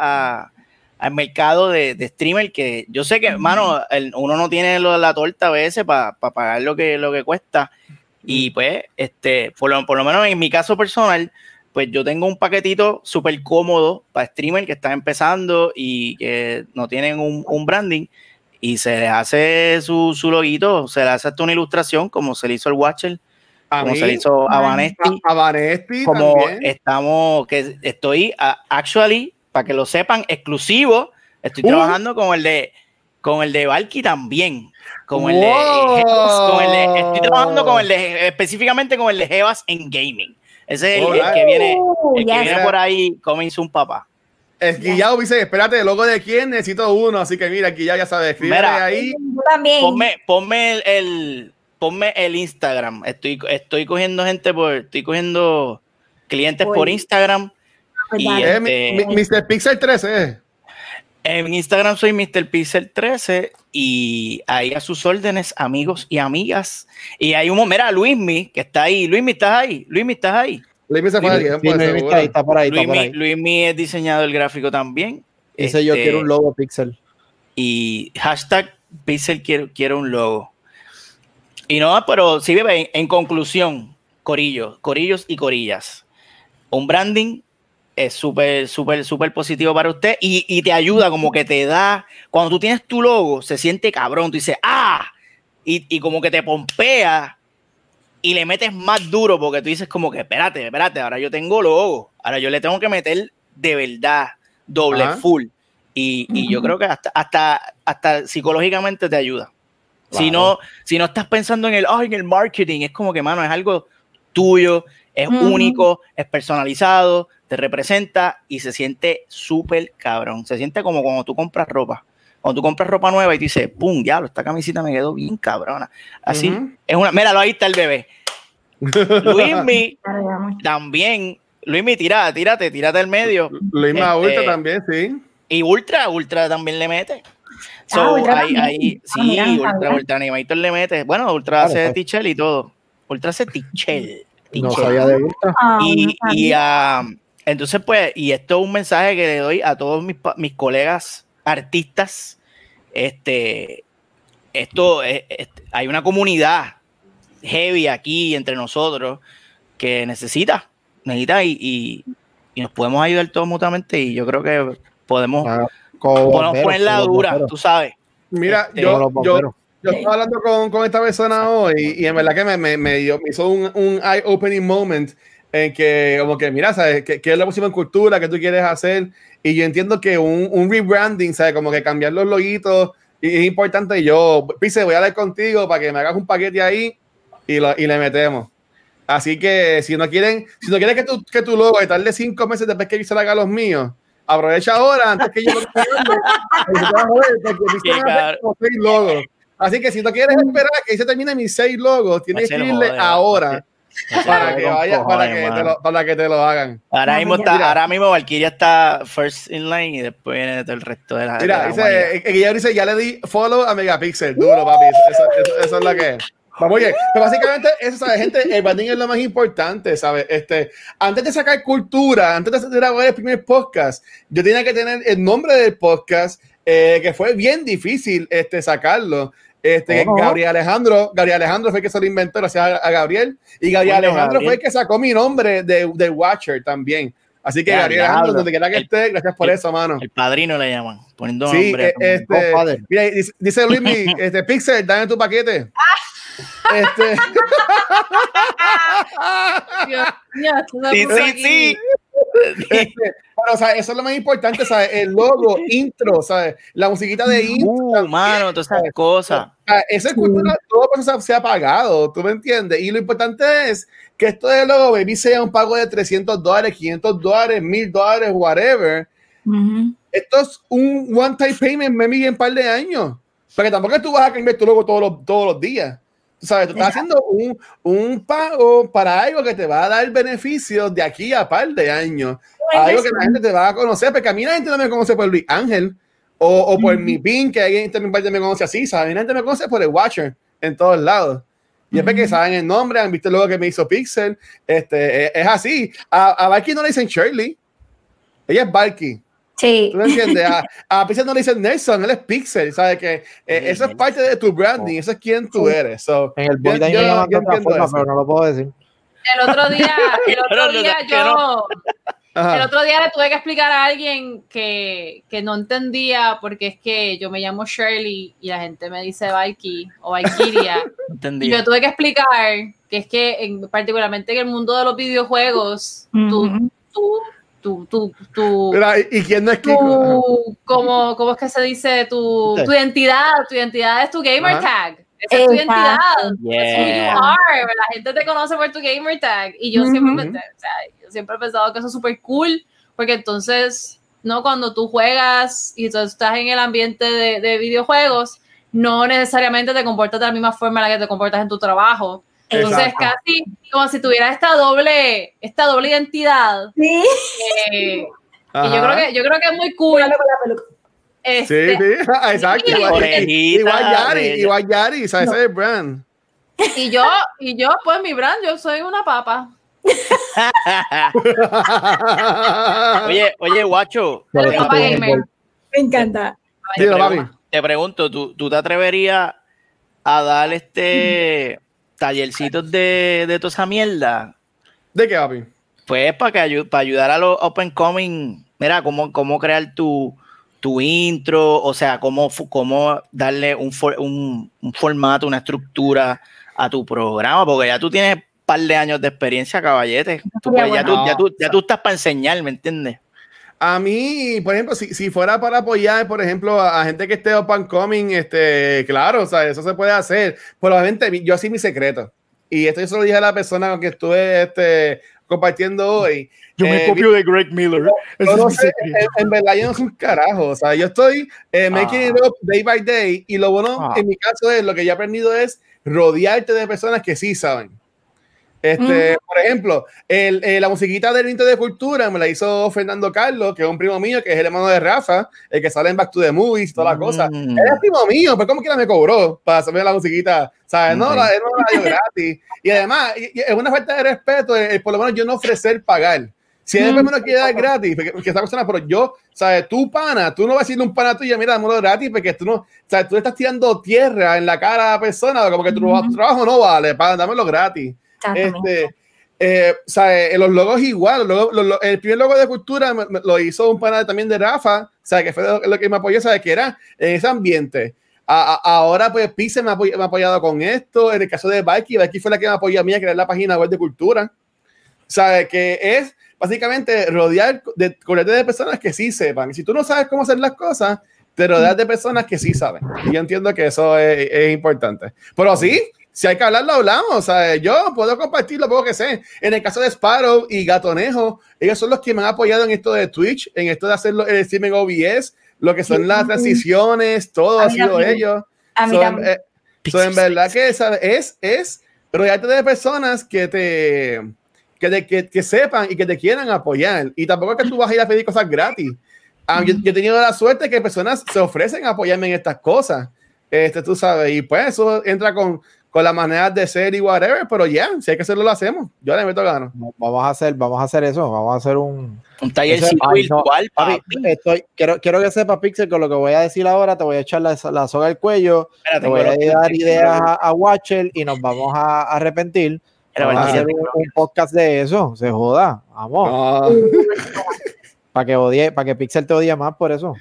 a- al mercado de, de streamer que yo sé que, mano, el- uno no tiene lo de la torta a veces para pagar lo que, lo que cuesta. Y pues, este, por lo, por lo menos en mi caso personal, pues yo tengo un paquetito súper cómodo para streamer que están empezando y que no tienen un, un branding y se les hace su, su loguito, se le hace hasta una ilustración como se le hizo al Watcher, a como mí, se le hizo a. Vanesti a, a Vanesti como también. estamos, que estoy a- actually, para que lo sepan, exclusivo, estoy Uh. trabajando con el de con el de Valky también. Con el de, Wow. Con el de- estoy trabajando con el de específicamente con el de Jebas en gaming. Ese es el, el que viene, Uh, el que yes. viene por ahí, coming soon, papá. Esquillado dice, espérate, ¿logo de quién? Necesito uno. Así que mira, aquí ya, ya sabes, escríbele Mira. ahí. Yo también. Ponme, ponme el, el- ponme el Instagram. Estoy, estoy cogiendo gente por, estoy cogiendo clientes por Por- Instagram. Eh, este- mi- mi- Mr. Pixel 13. eh. En Instagram soy Mr. Pixel 13 y ahí a sus órdenes, amigos y amigas. Y hay un mira, Luismi, que está ahí. Luismi, ¿estás ahí? Luismi, ¿estás ahí? Luis se fue Sí, a tiempo, sí, de Luis seguro. está ahí, está por ahí, está por Luismi, ahí. Luismi es diseñador gráfico también. Dice yo Este, quiero un logo pixel. Y hashtag Pixel quiero, quiero un logo. Y no, pero sí, bebé, en, en conclusión, corillos, corillos y corillas. Un branding es súper, súper, súper positivo para usted y, y te ayuda, como que te da, cuando tú tienes tu logo, se siente cabrón, tú dices, ah, y, y como que te pompea y le metes más duro porque tú dices como que, espérate, espérate, ahora yo tengo logo, ahora yo le tengo que meter de verdad, doble, Ajá. full. Y, y yo creo que hasta, hasta, hasta psicológicamente te ayuda. Si, no, si no estás pensando en el, en el marketing, es como que, mano, es algo tuyo, es único, es personalizado, te representa y se siente súper cabrón. Se siente como cuando tú compras ropa. Cuando tú compras ropa nueva y te dices, pum, diablo, esta camisita me quedó bien cabrona. Así, es una, míralo, ahí está el bebé. Luismi también, Luismi, tira, tírate, tírate al medio. Luismi este, Ultra también, sí. Y Ultra, Ultra también le mete. So, ultra ahí, sí, ah, Ultra, Ultra Animator le mete. Bueno, Ultra hace pues. Tichel y todo. Ultra hace Tichel. No sabía de Ultra. Ah, y, y uh, entonces, pues, y esto es un mensaje que le doy a todos mis, mis colegas artistas. Este, esto, hay una comunidad heavy aquí entre nosotros que necesita, necesita y, y, nos podemos ayudar todos mutuamente y yo creo que podemos, ah, podemos poner la dura, tú sabes. Mira, este, yo, yo, yo, estaba hablando con, con, esta persona hoy y en verdad que me, me, me, dio, me hizo un, un eye-opening moment en que, como que, mira, ¿sabes? ¿Qué, qué es la próxima cultura que tú quieres hacer? Y yo entiendo que un, un rebranding, ¿sabes? Como que cambiar los loguitos es importante. Yo, Pise, voy a hablar contigo para que me hagas un paquete ahí y, lo, y le metemos. Así que si no quieren, si no quieren que tu, que tu logo tarde cinco meses después que se haga los míos, aprovecha ahora antes que yo lo. Así que si no quieres esperar a que se termine mis seis logos, tienes que irle ahora para que vaya, para que, te lo, para que te lo hagan. Ahora mismo está, ahora mismo Valkyria está first in line y después viene el resto de la. Mira, dice, ella dice, ya le di follow a Megapixel, duro, papi. Eso, eso, es lo que es. Vamos, oye, pero básicamente eso, ¿sabes? Gente, el branding es lo más importante, ¿sabes? Este, antes de sacar cultura, antes de grabar el primer podcast, yo tenía que tener el nombre del podcast, eh, que fue bien difícil este, sacarlo. Este, Gabriel Alejandro, Gabriel Alejandro fue el que se lo inventó, gracias a, Gabriel. Y Gabriel Alejandro fue el que sacó mi nombre de, de Watcher también. Así que Gabriel Alejandro, donde quiera que esté, gracias por eso, mano. El padrino le llaman, poniendo sí, nombre. Eh, este, mira, dice, dice Luis, este, Pixel, dame tu paquete. Este. sí, sí, sí. Este, pero, o sea, eso es lo más importante, ¿sabes? El logo, intro, ¿sabes? La musiquita de intro. Uh, mano, todas esas cosas. esa cultura, todo eso se ha pagado, ¿tú me entiendes? Y lo importante es que esto de logo, baby, sea un pago de 300 dólares, 500 dólares, 1000 dólares, whatever. Esto es un one-time payment, maybe en un par de años. Porque tampoco tú vas a cambiar tu logo todos los, todos los días. Sabes, tú estás haciendo un, un, pago para algo que te va a dar beneficios de aquí a par de años. Algo que la gente te va a conocer, porque a mí la gente no me conoce por Luis Ángel o, o por mi pin, que alguien también me conoce así, ¿sabes? La gente me conoce por el Watcher en todos lados. Y es porque saben el nombre, han visto luego que me hizo Pixel. Este, es, así. A, a no le dicen Shirley. Ella es Valky. Sí. ¿Tú me entiendes? A, a Pixel no le dicen Nelson, él es Pixel, ¿sabes? Que eh, eso es parte de tu branding, eso es quien tú eres. So, en el boy yo, yo, yo, yo forma, pero no lo puedo decir. El otro día, el otro día yo, el otro día le tuve que explicar a alguien que, que, no entendía porque es que yo me llamo Shirley y la gente me dice Valky o Valkyria. y yo tuve que explicar que es que en, particularmente en el mundo de los videojuegos, tú, tú tu, tu, tu ¿Y quién no es Kiko? ¿cómo, ¿Cómo es que se dice? Tu, tu identidad, tu identidad es tu gamer tag. Esa es tu identidad. Yeah. you are. La gente te conoce por tu gamer tag. Y yo, siempre, o sea, yo siempre he pensado que eso es súper cool, porque entonces, ¿no? Cuando tú juegas y tú estás en el ambiente de, de videojuegos, no necesariamente te comportas de la misma forma en la que te comportas en tu trabajo. Entonces, casi como si tuvieras esta doble, esta doble identidad. Sí. Eh, y yo creo que, yo creo que es muy cool. Este, sí, sí, exacto. Igual, igual Yari, igual Yari, ¿sabes? Ese es el brand. Y yo, y yo, pues mi brand, yo soy una papa. oye, oye, guacho. Me encanta. Te, pregunto, te pregunto, ¿tú, ¿tú te atreverías a dar este tallercitos de, de toda esa mierda. ¿De qué, papi? Pues para, que, para ayudar a los open coming, mira, cómo, cómo crear tu, tu intro, o sea, cómo, cómo darle un, un, un, formato, una estructura a tu programa, porque ya tú tienes un par de años de experiencia, caballete. Tú, ya, tú, ya, tú, ya tú estás para enseñar, ¿me entiendes? A mí, por ejemplo, si, si fuera para apoyar, por ejemplo, a, a gente que esté open coming, este, claro, o sea, eso se puede hacer. Probablemente yo así mi secreto. Y esto yo se lo dije a la persona con que estuve este, compartiendo hoy. Yo me Eh, copio de Greg Miller. No mi sé, en, en verdad yo no soy un carajo, o sea, yo estoy eh, making it up day by day y lo bueno Ah. en mi caso es, lo que yo he aprendido es rodearte de personas que sí saben. Este, Por ejemplo, el, eh, la musiquita del Nito de Cultura me la hizo Fernando Carlos, que es un primo mío, que es el hermano de Rafa, el que sale en Back to the Movies y toda la cosa. Mm. Él es primo mío, pero como quiera me cobró para hacerme la musiquita, ¿sabes? No, la, él no la dio gratis. Y además, y- y es una falta de respeto, eh, por lo menos yo no ofrecer pagar. Si él me lo quiere dar gratis, porque, porque esta persona, pero yo, ¿sabes? Tú, pana, tú no vas a decirle un pana tuyo, mira, dámelo gratis, porque tú no, ¿sabes? Tú le estás tirando tierra en la cara a la persona, como que tu trabajo no vale, pana, dámelo gratis. Este, eh, sea, eh, los logos igual. los los lo- el primer logo de cultura lo hizo un pana también de Rafa, sea, que fue lo, lo que me apoyó, ¿sabes? Que era en ese ambiente. A- a- ahora, pues, Pise me, ha me ha apoyado con esto. En el caso de Bikey, Bikey fue la que me apoyó a mí a crear la página web de cultura. ¿Sabes? Que es básicamente rodear de, de personas que sí sepan. Si tú no sabes cómo hacer las cosas, te rodeas de personas que sí saben. Y yo entiendo que eso es, es importante. Pero sí, si hay que hablar, lo hablamos. Sea, yo puedo compartir lo poco que sé. En el caso de Sparrow y Gatonejo, ellos son los que me han apoyado en esto de Twitch, en esto de hacer el streaming OBS, lo que son las transiciones, todo ha sido también. ellos. A mí So, también. eh, so, en verdad que ¿sabes? es, es rodearte de personas que te, que, te- que, que sepan y que te quieran apoyar. Y tampoco es que tú vas a ir a pedir cosas gratis. Ah, yo, yo he tenido la suerte que personas se ofrecen a apoyarme en estas cosas. Este, tú sabes, y pues eso entra con, con la manera de ser y whatever, pero ya, si hay que hacerlo, lo hacemos. Yo le meto gano. Vamos a hacer, vamos a hacer eso, vamos a hacer un, no. virtual, estoy, quiero, quiero que sepa, Pixel, con lo que voy a decir ahora, te voy a echar la, la soga al cuello, Espérate, te voy a dar ideas a, a Watcher y nos vamos a, a arrepentir. Pero Vamos a hacer un, un podcast de eso, se joda, vamos, No, para que odie, para que Pixel te odie más por eso.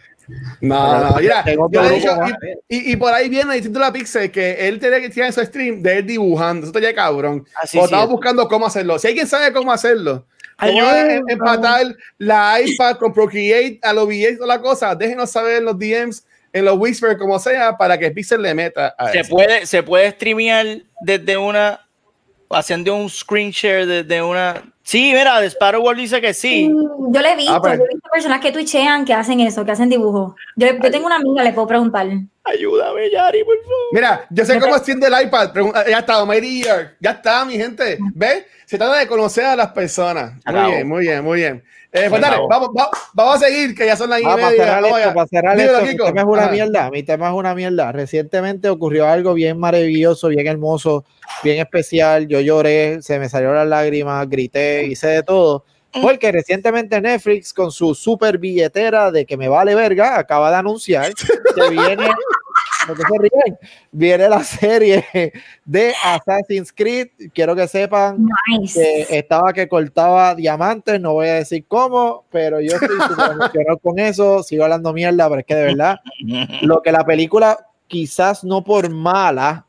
No, no, mira, yo he dicho, grupo, y, y- y por ahí viene diciendo la Pixel que él tiene que tirar en su stream de él dibujando. Eso estaría cabrón. Ah, sí, o sí. estamos buscando cómo hacerlo. Si alguien sabe cómo hacerlo, cómo es empatar la iPad con Procreate a los y toda la cosa, déjenos saber en los DMs, en los Whisper, como sea, para que Pixel le meta a Se eso. puede, se puede streamear desde una, haciendo un screen share desde una. Sí, mira, The Sparrow World dice que sí. Mm, Yo le he visto, Ah, pues. yo he visto personas que twitchean, que hacen eso, que hacen dibujos. Yo, yo tengo una amiga, le puedo preguntar. Ayúdame, Yari, por favor. Mira, yo sé cómo extiende el iPad. pregunta- ya está, Year. Ya está, mi gente. ¿Ves? Se trata de conocer a las personas. Muy bien, muy bien, muy bien. Eh, pues dale, vamos, vamos, vamos a seguir, que ya son las y Ah, para media. cerrar Vamos esto, para cerrar Dímelo, esto, mi tema es una Ajá. mierda, mi tema es una mierda. Recientemente ocurrió algo bien maravilloso, bien hermoso, bien especial. Yo lloré, se me salieron las lágrimas, grité, hice de todo. Porque recientemente Netflix, con su super billetera de que me vale verga, acaba de anunciar que viene, ¿por qué se ríen? viene la serie de Assassin's Creed. Quiero que sepan Nice. que estaba que cortaba diamantes, no voy a decir cómo, pero yo estoy súper emocionado con eso, sigo hablando mierda, pero es que de verdad, lo que la película, quizás no por mala,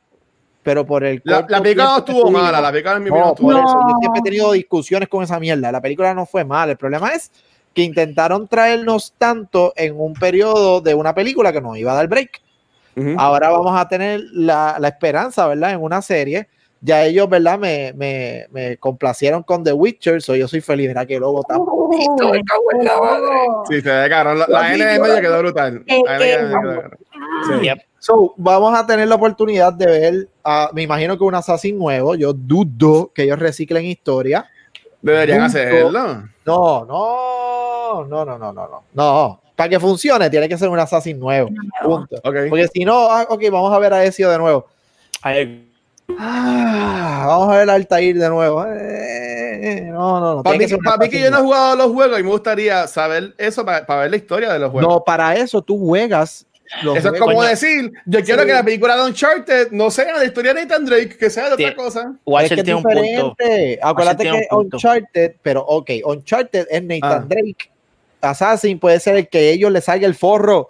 pero por el... La, la película no estuvo mala, la película en mi no, por eso, yo No. siempre he tenido discusiones con esa mierda, la película no fue mala, el problema es que intentaron traernos tanto en un periodo de una película que nos iba a dar break. Ujú. Ahora vamos a tener la, la esperanza, ¿verdad? En una serie. Ya ellos, ¿verdad? Me, me, me complacieron con The Witcher, so yo soy feliz. Mira que bonito, en la madre. Sí, se ve cabrón. La, la N de medio quedó brutal. La N quedó cabrón. Sí. Yep. So, vamos a tener la oportunidad de ver, a- me imagino que un Assassin nuevo. Yo dudo que ellos reciclen historia. Deberían Punto. hacerlo. No, no, no, no, no, no, no. No, para que funcione tiene que ser un Assassin nuevo. Punto. Ok. Porque si no, ah, ok, vamos a ver a Ezio de nuevo. Ah, vamos a ver a Altair de nuevo. Eh, no, no, no. Para mí, para mí que yo no he jugado los juegos y me gustaría saber eso para, para ver la historia de los juegos. No, para eso tú juegas. los Eso es como Coño. decir, yo quiero Sí. que la película de Uncharted no sea de historia de Nathan Drake, que sea de otra cosa. Es Watcher que es tiene un punto. diferente. Acuérdate que. Uncharted, pero ok, Uncharted es Nathan Ah. Drake. Assassin puede ser el que ellos le salga el forro.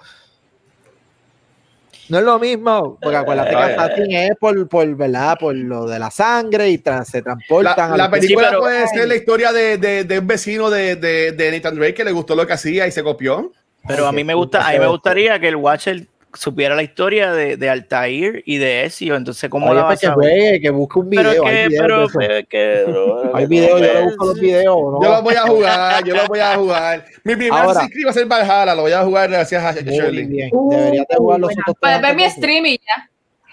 No es lo mismo, porque acuérdate que Assassin es por, por, ¿verdad? por lo de la sangre y tras, se transportan. La, película Sí, pero- puede ser la historia de, de, de un vecino de, de, de Nathan Drake que le gustó lo que hacía y se copió. Pero a mí me gusta, a mí me gustaría que el Watcher supiera la historia de, de Altair y de Ezio, entonces cómo Oye, la pues vas que a ver? juegue, que busque un video. Pero hay que, videos hay videos, yo le busco los videos. ¿no? Yo lo voy a jugar, yo lo voy a jugar. Mi primer Ahora. Creed va a ser Valhalla, lo voy a jugar gracias a Shirley. bien. Uh, Deberías de jugar los buena. otros Puedes ver mi stream y ya.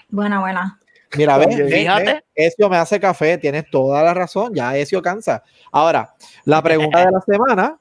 Buena, buena. Mira, ves, fíjate. Ezio me hace café, tienes toda la razón, ya Ezio cansa. Ahora, la pregunta de la semana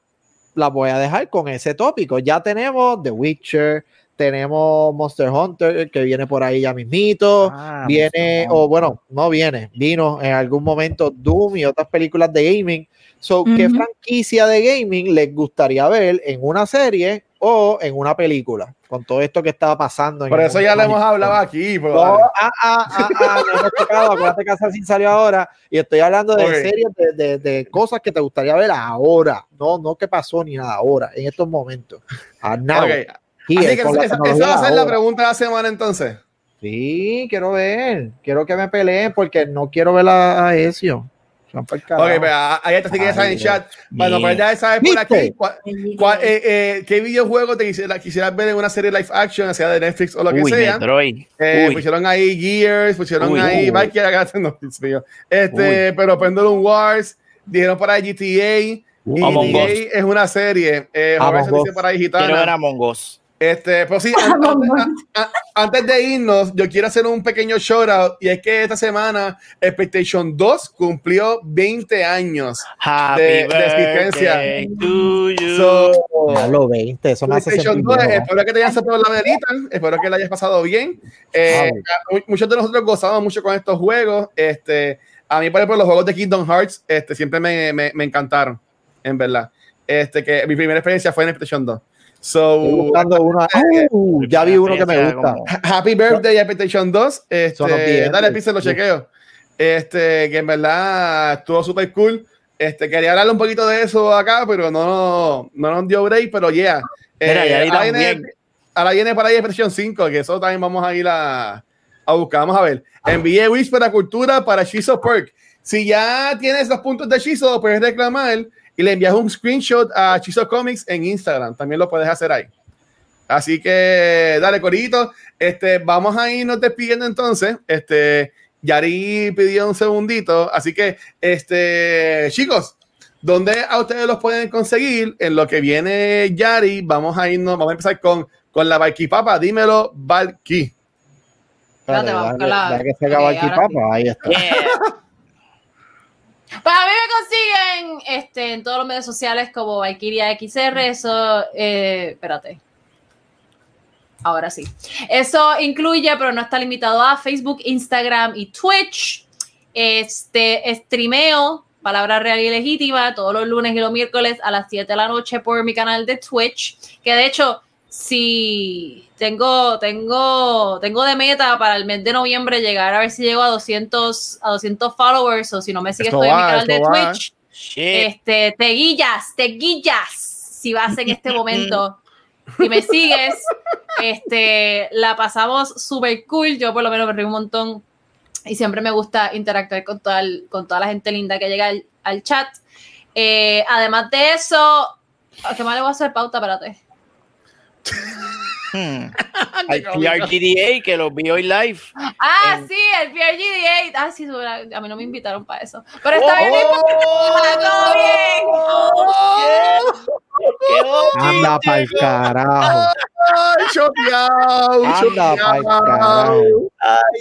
la voy a dejar con ese tópico. Ya tenemos The Witcher, tenemos Monster Hunter, que viene por ahí ya mismito, Ah, viene, o bueno, no viene, vino en algún momento Doom y otras películas de gaming. So, ¿qué franquicia de gaming les gustaría ver en una serie o en una película? Con todo esto que estaba pasando. en Por eso ya lo hemos hablado aquí. pero No, dale. ah, ah, ah, ah, no hemos tocado, acuérdate que Assassin salió ahora y estoy hablando de series, de, de- de cosas que te gustaría ver ahora, no, no que pasó ni nada ahora, en estos momentos. Ah, now, Ok, here, Así que esa, va a ser la pregunta de la semana entonces. Sí, quiero ver, quiero que me peleen porque no quiero ver a, a Ezio. Ok, carajo. pues, ah, ahí está, si quieres saber en chat. Bueno, pues ya sabes por aquí cuál- cuál- eh, eh, qué videojuego te quisiera, quisieras ver en una serie live action, sea de Netflix o lo que Uy, sea. Metroid. Eh, Uy. pusieron ahí Gears, pusieron Uy. ahí no. Este, pero Pendulum Wars, dijeron por ahí GTA. Y Among GTA Us. es una serie. Eh, Among dice Us. por ahí Quiero ver gitana. a Mongos. Este, pero sí, an- antes, a- a- antes de irnos, yo quiero hacer un pequeño shout out. Y es que esta semana PlayStation 2 cumplió 20 años. Happy de existencia. birthday to you. So, Ya lo 20, eso me hace PlayStation sentir 2, viejo, ¿no? espero que te hayan sacado la velita, espero que la hayas pasado bien. Eh, mu- muchos de nosotros gozamos mucho con estos juegos. Este, a mí, por ejemplo, los juegos de Kingdom Hearts este, siempre me, me, me encantaron, en verdad. Este, que mi primera experiencia fue en el PlayStation 2. So, Estoy buscando uno. Uh, ya vi uno que me gusta. Como- Happy birthday a PlayStation 2. Este, Son los dale, Pixel, lo Sí. chequeo. Este, que en verdad estuvo súper cool. Este, quería hablarle un poquito de eso acá, pero no, no nos dio break, pero yeah. Mira, ya ahí ahora, viene, ahora viene para ahí PlayStation 5, que eso también vamos a ir a, a buscar. Vamos a ver. Envié Wish para Cultura para Shizo Perk. Si ya tienes los puntos de Shizo, puedes reclamar y le envías un screenshot a Shizo Comics en Instagram. También lo puedes hacer ahí. Así que dale, Corito. Este, vamos a irnos despidiendo entonces. Este, Yari pidió un segundito. Así que, este, chicos, ¿dónde a ustedes los pueden conseguir? En lo que viene Yari, vamos a irnos, vamos a empezar con, con la Valky Papa. Dímelo, Valky. Espérate, Espérate, vamos dale, que se ahora sí. papá. Ahí está. Yeah. Pues a mí me consiguen este, en todos los medios sociales como Valkyria XR. Eso, eh, espérate. Ahora sí. Eso incluye, pero no está limitado a Facebook, Instagram y Twitch. Este, streameo, palabra real y legítima, todos los lunes y los miércoles a las 7 de la noche por mi canal de Twitch. Que de hecho, si tengo, tengo, tengo de meta para el mes de noviembre llegar a ver si llego a 200, a 200 followers o si no me sigues en mi canal de va. Twitch. Shit. Este, te guillas, te guillas si vas en este momento y me sigues. Este, la pasamos súper cool. Yo por lo menos me río un montón y siempre me gusta interactuar con toda, el- con toda la gente linda que llega al, al chat. Eh, además de eso, ¿a ¿qué más le voy a hacer pauta? Espérate. Hmm. Al PRGDA que los vi hoy live. Ah, En- sí, el PRGD8. Ah, sí, a mí no me invitaron para eso. Pero está bien, no importa, todo bien. Anda pa'l carajo. ¡Ay, choteado! Anda carajo.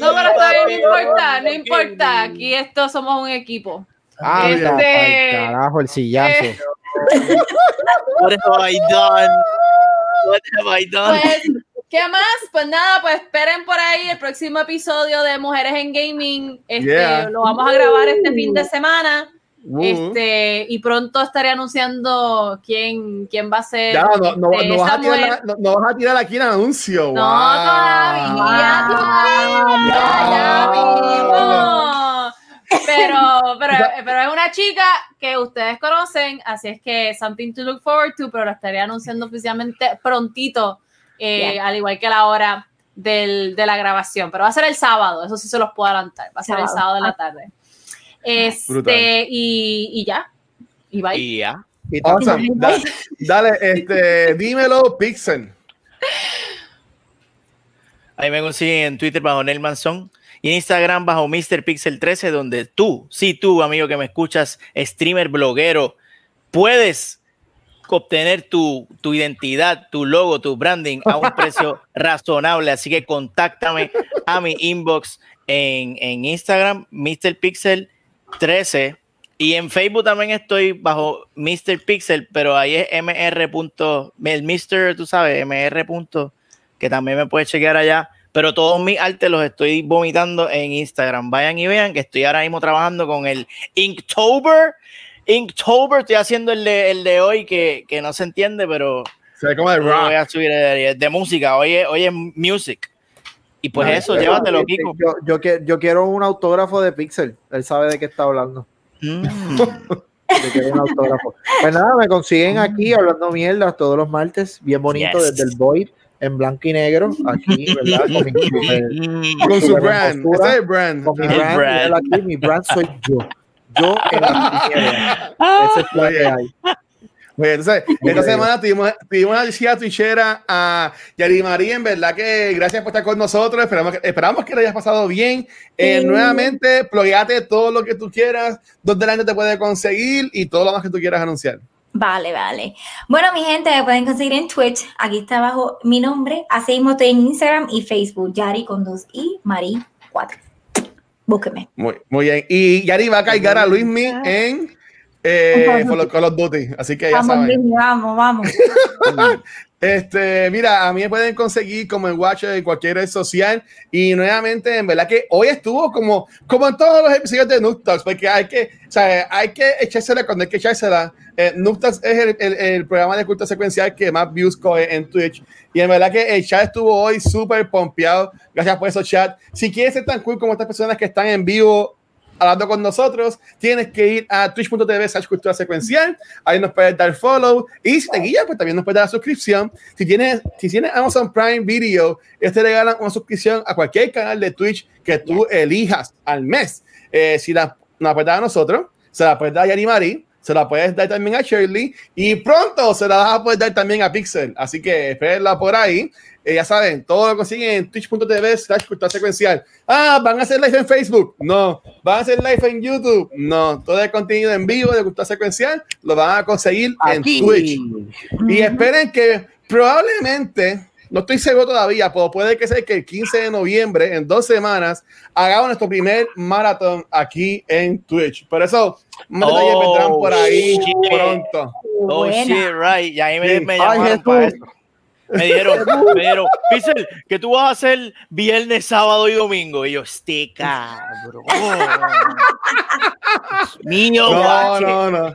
No, pero está bien, no importa, no importa. Aquí esto somos un equipo. Anda Este- carajo el sillazo. What have I done? What have I done? Pues, ¿qué más? Pues nada, pues esperen por ahí el próximo episodio de Mujeres en Gaming. Este, Yeah. Lo vamos a grabar este fin de semana. Uh. Este, y pronto estaré anunciando quién, quién va a ser. Ya, no, no, este, no vas a tirar, no, no vas a tirar aquí el anuncio. No, wow. todavía, todavía, ya mismo. Pero, pero, pero es una chica que ustedes conocen, así es que something to look forward to, pero lo estaré anunciando oficialmente prontito, eh, Yeah. al igual que la hora del, de la grabación, pero va a ser el sábado, eso sí se los puedo adelantar, va a ser el Sábado. de la tarde. Este, y, y ya, y bye. Y ya. Y Awesome. Da- dale, este, dímelo, Pixel. Ahí me consiguen en Twitter bajo Nel Manzón y en Instagram bajo MrPixel13, donde tú, sí, tú, amigo que me escuchas, streamer, bloguero, puedes obtener tu, tu identidad, tu logo, tu branding a un precio razonable. Así que contáctame a mi inbox en, en Instagram, MrPixel13. Y en Facebook también estoy bajo Mr. Pixel, pero ahí es mr. El Mr. tú sabes, mr. que también me puedes chequear allá. Pero todos mis artes los estoy vomitando en Instagram. Vayan y vean que estoy ahora mismo trabajando con el Inktober. Inktober, estoy haciendo el de, el de hoy que, que no se entiende, pero Se ve como de lo voy rock. a subir de, de música. Hoy es, hoy es music. Y pues eso, llévatelo, Kiko. Yo, yo, que- yo quiero un autógrafo de Pixel. Él sabe de qué está hablando. Mm. Yo quiero un autógrafo. Pues nada, me consiguen aquí hablando mierda todos los martes, bien bonito Yes. desde el Void, en blanco y negro, aquí, ¿verdad? Con mi. Con su brand. postura. Ese es el brand. con mi El brand, brand. aquí, mi brand soy yo. Yo en la. Ese es lo que hay. Oye, entonces, esta semana tuvimos, tuvimos una visita twitchera a Yari María, en verdad que gracias por estar con nosotros, esperamos que, esperamos que lo hayas pasado bien. Eh, Sí. Nuevamente, plugueate todo lo que tú quieras, donde la gente te puede conseguir y todo lo más que tú quieras anunciar. Vale, vale. Bueno, mi gente, me pueden conseguir en Twitch. Aquí está abajo mi nombre. Así mismo estoy en Instagram y Facebook. Yari con dos y Mari 4. Búsqueme. Muy, muy bien. Y Yari va a cargar a Luismi en eh, los Call of Duty, así que ya Vamos, saben. Luismi, vamos, vamos. Este, mira, a mí me pueden conseguir como en Watch en cualquier red social. Y nuevamente, en verdad que hoy estuvo como, como en todos los episodios de Noob porque hay que, o sea, hay que echársela cuando hay que echársela. Eh, es el programa de culto secuencial que más views coge en Twitch. Y en verdad que el chat estuvo hoy súper pompeado. Gracias por eso, chat. Si quieres ser tan cool como estas personas que están en vivo hablando con nosotros, tienes que ir a twitch.tv slash cultura secuencial, ahí nos puedes dar follow y si te guías, pues también nos puedes dar suscripción. Si tienes, si tienes Amazon Prime Video, ellos te regalan una suscripción a cualquier canal de Twitch que tú elijas al mes. Eh, si la, nos puedes dar a nosotros, se la puedes dar a Yari Mari, se la puedes dar también a Shirley y pronto se la vas a poder dar también a Pixel. Así que espérenla por ahí. Eh, ya saben, todo lo consiguen en twitch.tv slash cultura secuencial. Ah, ¿van a hacer live en Facebook? No. ¿Van a hacer live en YouTube? No. Todo el contenido en vivo de cultura secuencial lo van a conseguir Aquí. en Twitch. Y esperen que probablemente, no estoy seguro todavía, pero puede que sea que el 15 de noviembre, en dos semanas, hagamos nuestro primer maratón aquí en Twitch. Por eso, más detalles Oh, vendrán por ahí shit. pronto. Oh, shit, right. Y ahí me, Sí. me Ay, Me dijeron, me dijeron, Pixel, que tú vas a hacer viernes, sábado y domingo. Y yo, este cabrón. Niño, No, guache. no, no.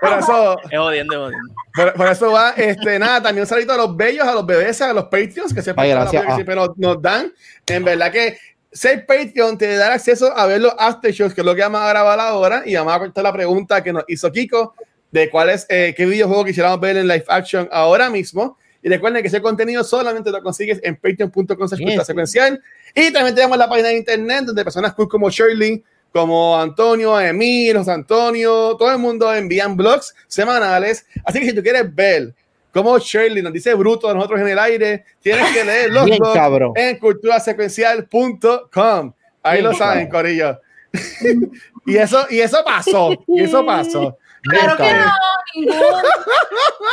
Por eso, Es jodiendo, es jodiendo. por, por eso va, este, nada, también un saludito a los bellos, a los bebés, a los Patreons, que sepan Ay, gracias. que siempre nos, nos dan. En verdad que ser Patreon te da acceso a ver los after shows, que es lo que vamos a grabar ahora, y vamos a cortar la pregunta que nos hizo Kiko de cuál es, eh, qué videojuego quisiéramos ver en live action ahora mismo. Y recuerden que ese contenido solamente lo consigues en patreon.com secuencial. Y también tenemos la página de internet donde personas cool como Shirley, como Antonio, Emil, José Antonio, todo el mundo envían blogs semanales. Así que si tú quieres ver cómo Shirley nos dice bruto a nosotros en el aire, tienes que leer los Bien, blogs en culturasecuencial.com. Ahí Bien, lo saben, cabrón. Corillo. y eso, y eso pasó, y eso pasó. Claro que no, ninguno.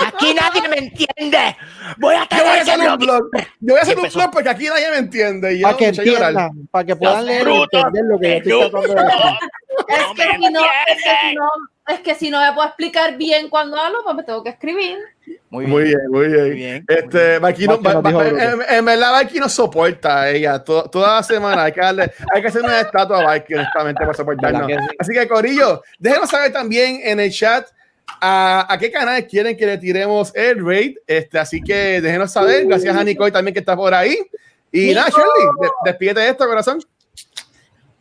Aquí nadie me entiende. Voy a Yo voy a hacer un blog. Yo voy a hacer un blog porque aquí nadie me entiende. Y Para que entiendan, para que puedan Los leer y entender lo que yo estoy tratando de decir. Es que, si no, es, que si no, es que si no me puedo explicar bien cuando hablo, pues me tengo que escribir. Muy Muy bien. muy bien. Muy bien. Este, Valky no- en, en verdad, Valky nos soporta a ella to- toda la semana. Hay que darle, hay que hacer una estatua a Valky, honestamente, para soportarnos. ¿Verdad que sí? Así que, Corillo, déjenos saber también en el chat a, a qué canal quieren que le tiremos el raid. Este, así que déjenos saber. Gracias a Nicole también que está por ahí. Y nada. Shirley, de- despídete de esto, corazón.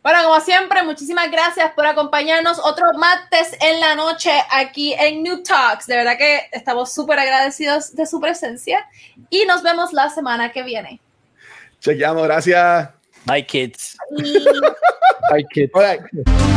Bueno, como siempre, muchísimas gracias por acompañarnos otro martes en la noche aquí en New Talks. De verdad que estamos súper agradecidos de su presencia y nos vemos la semana que viene. Chequeamos, gracias. Bye, kids. Ay, qué All right.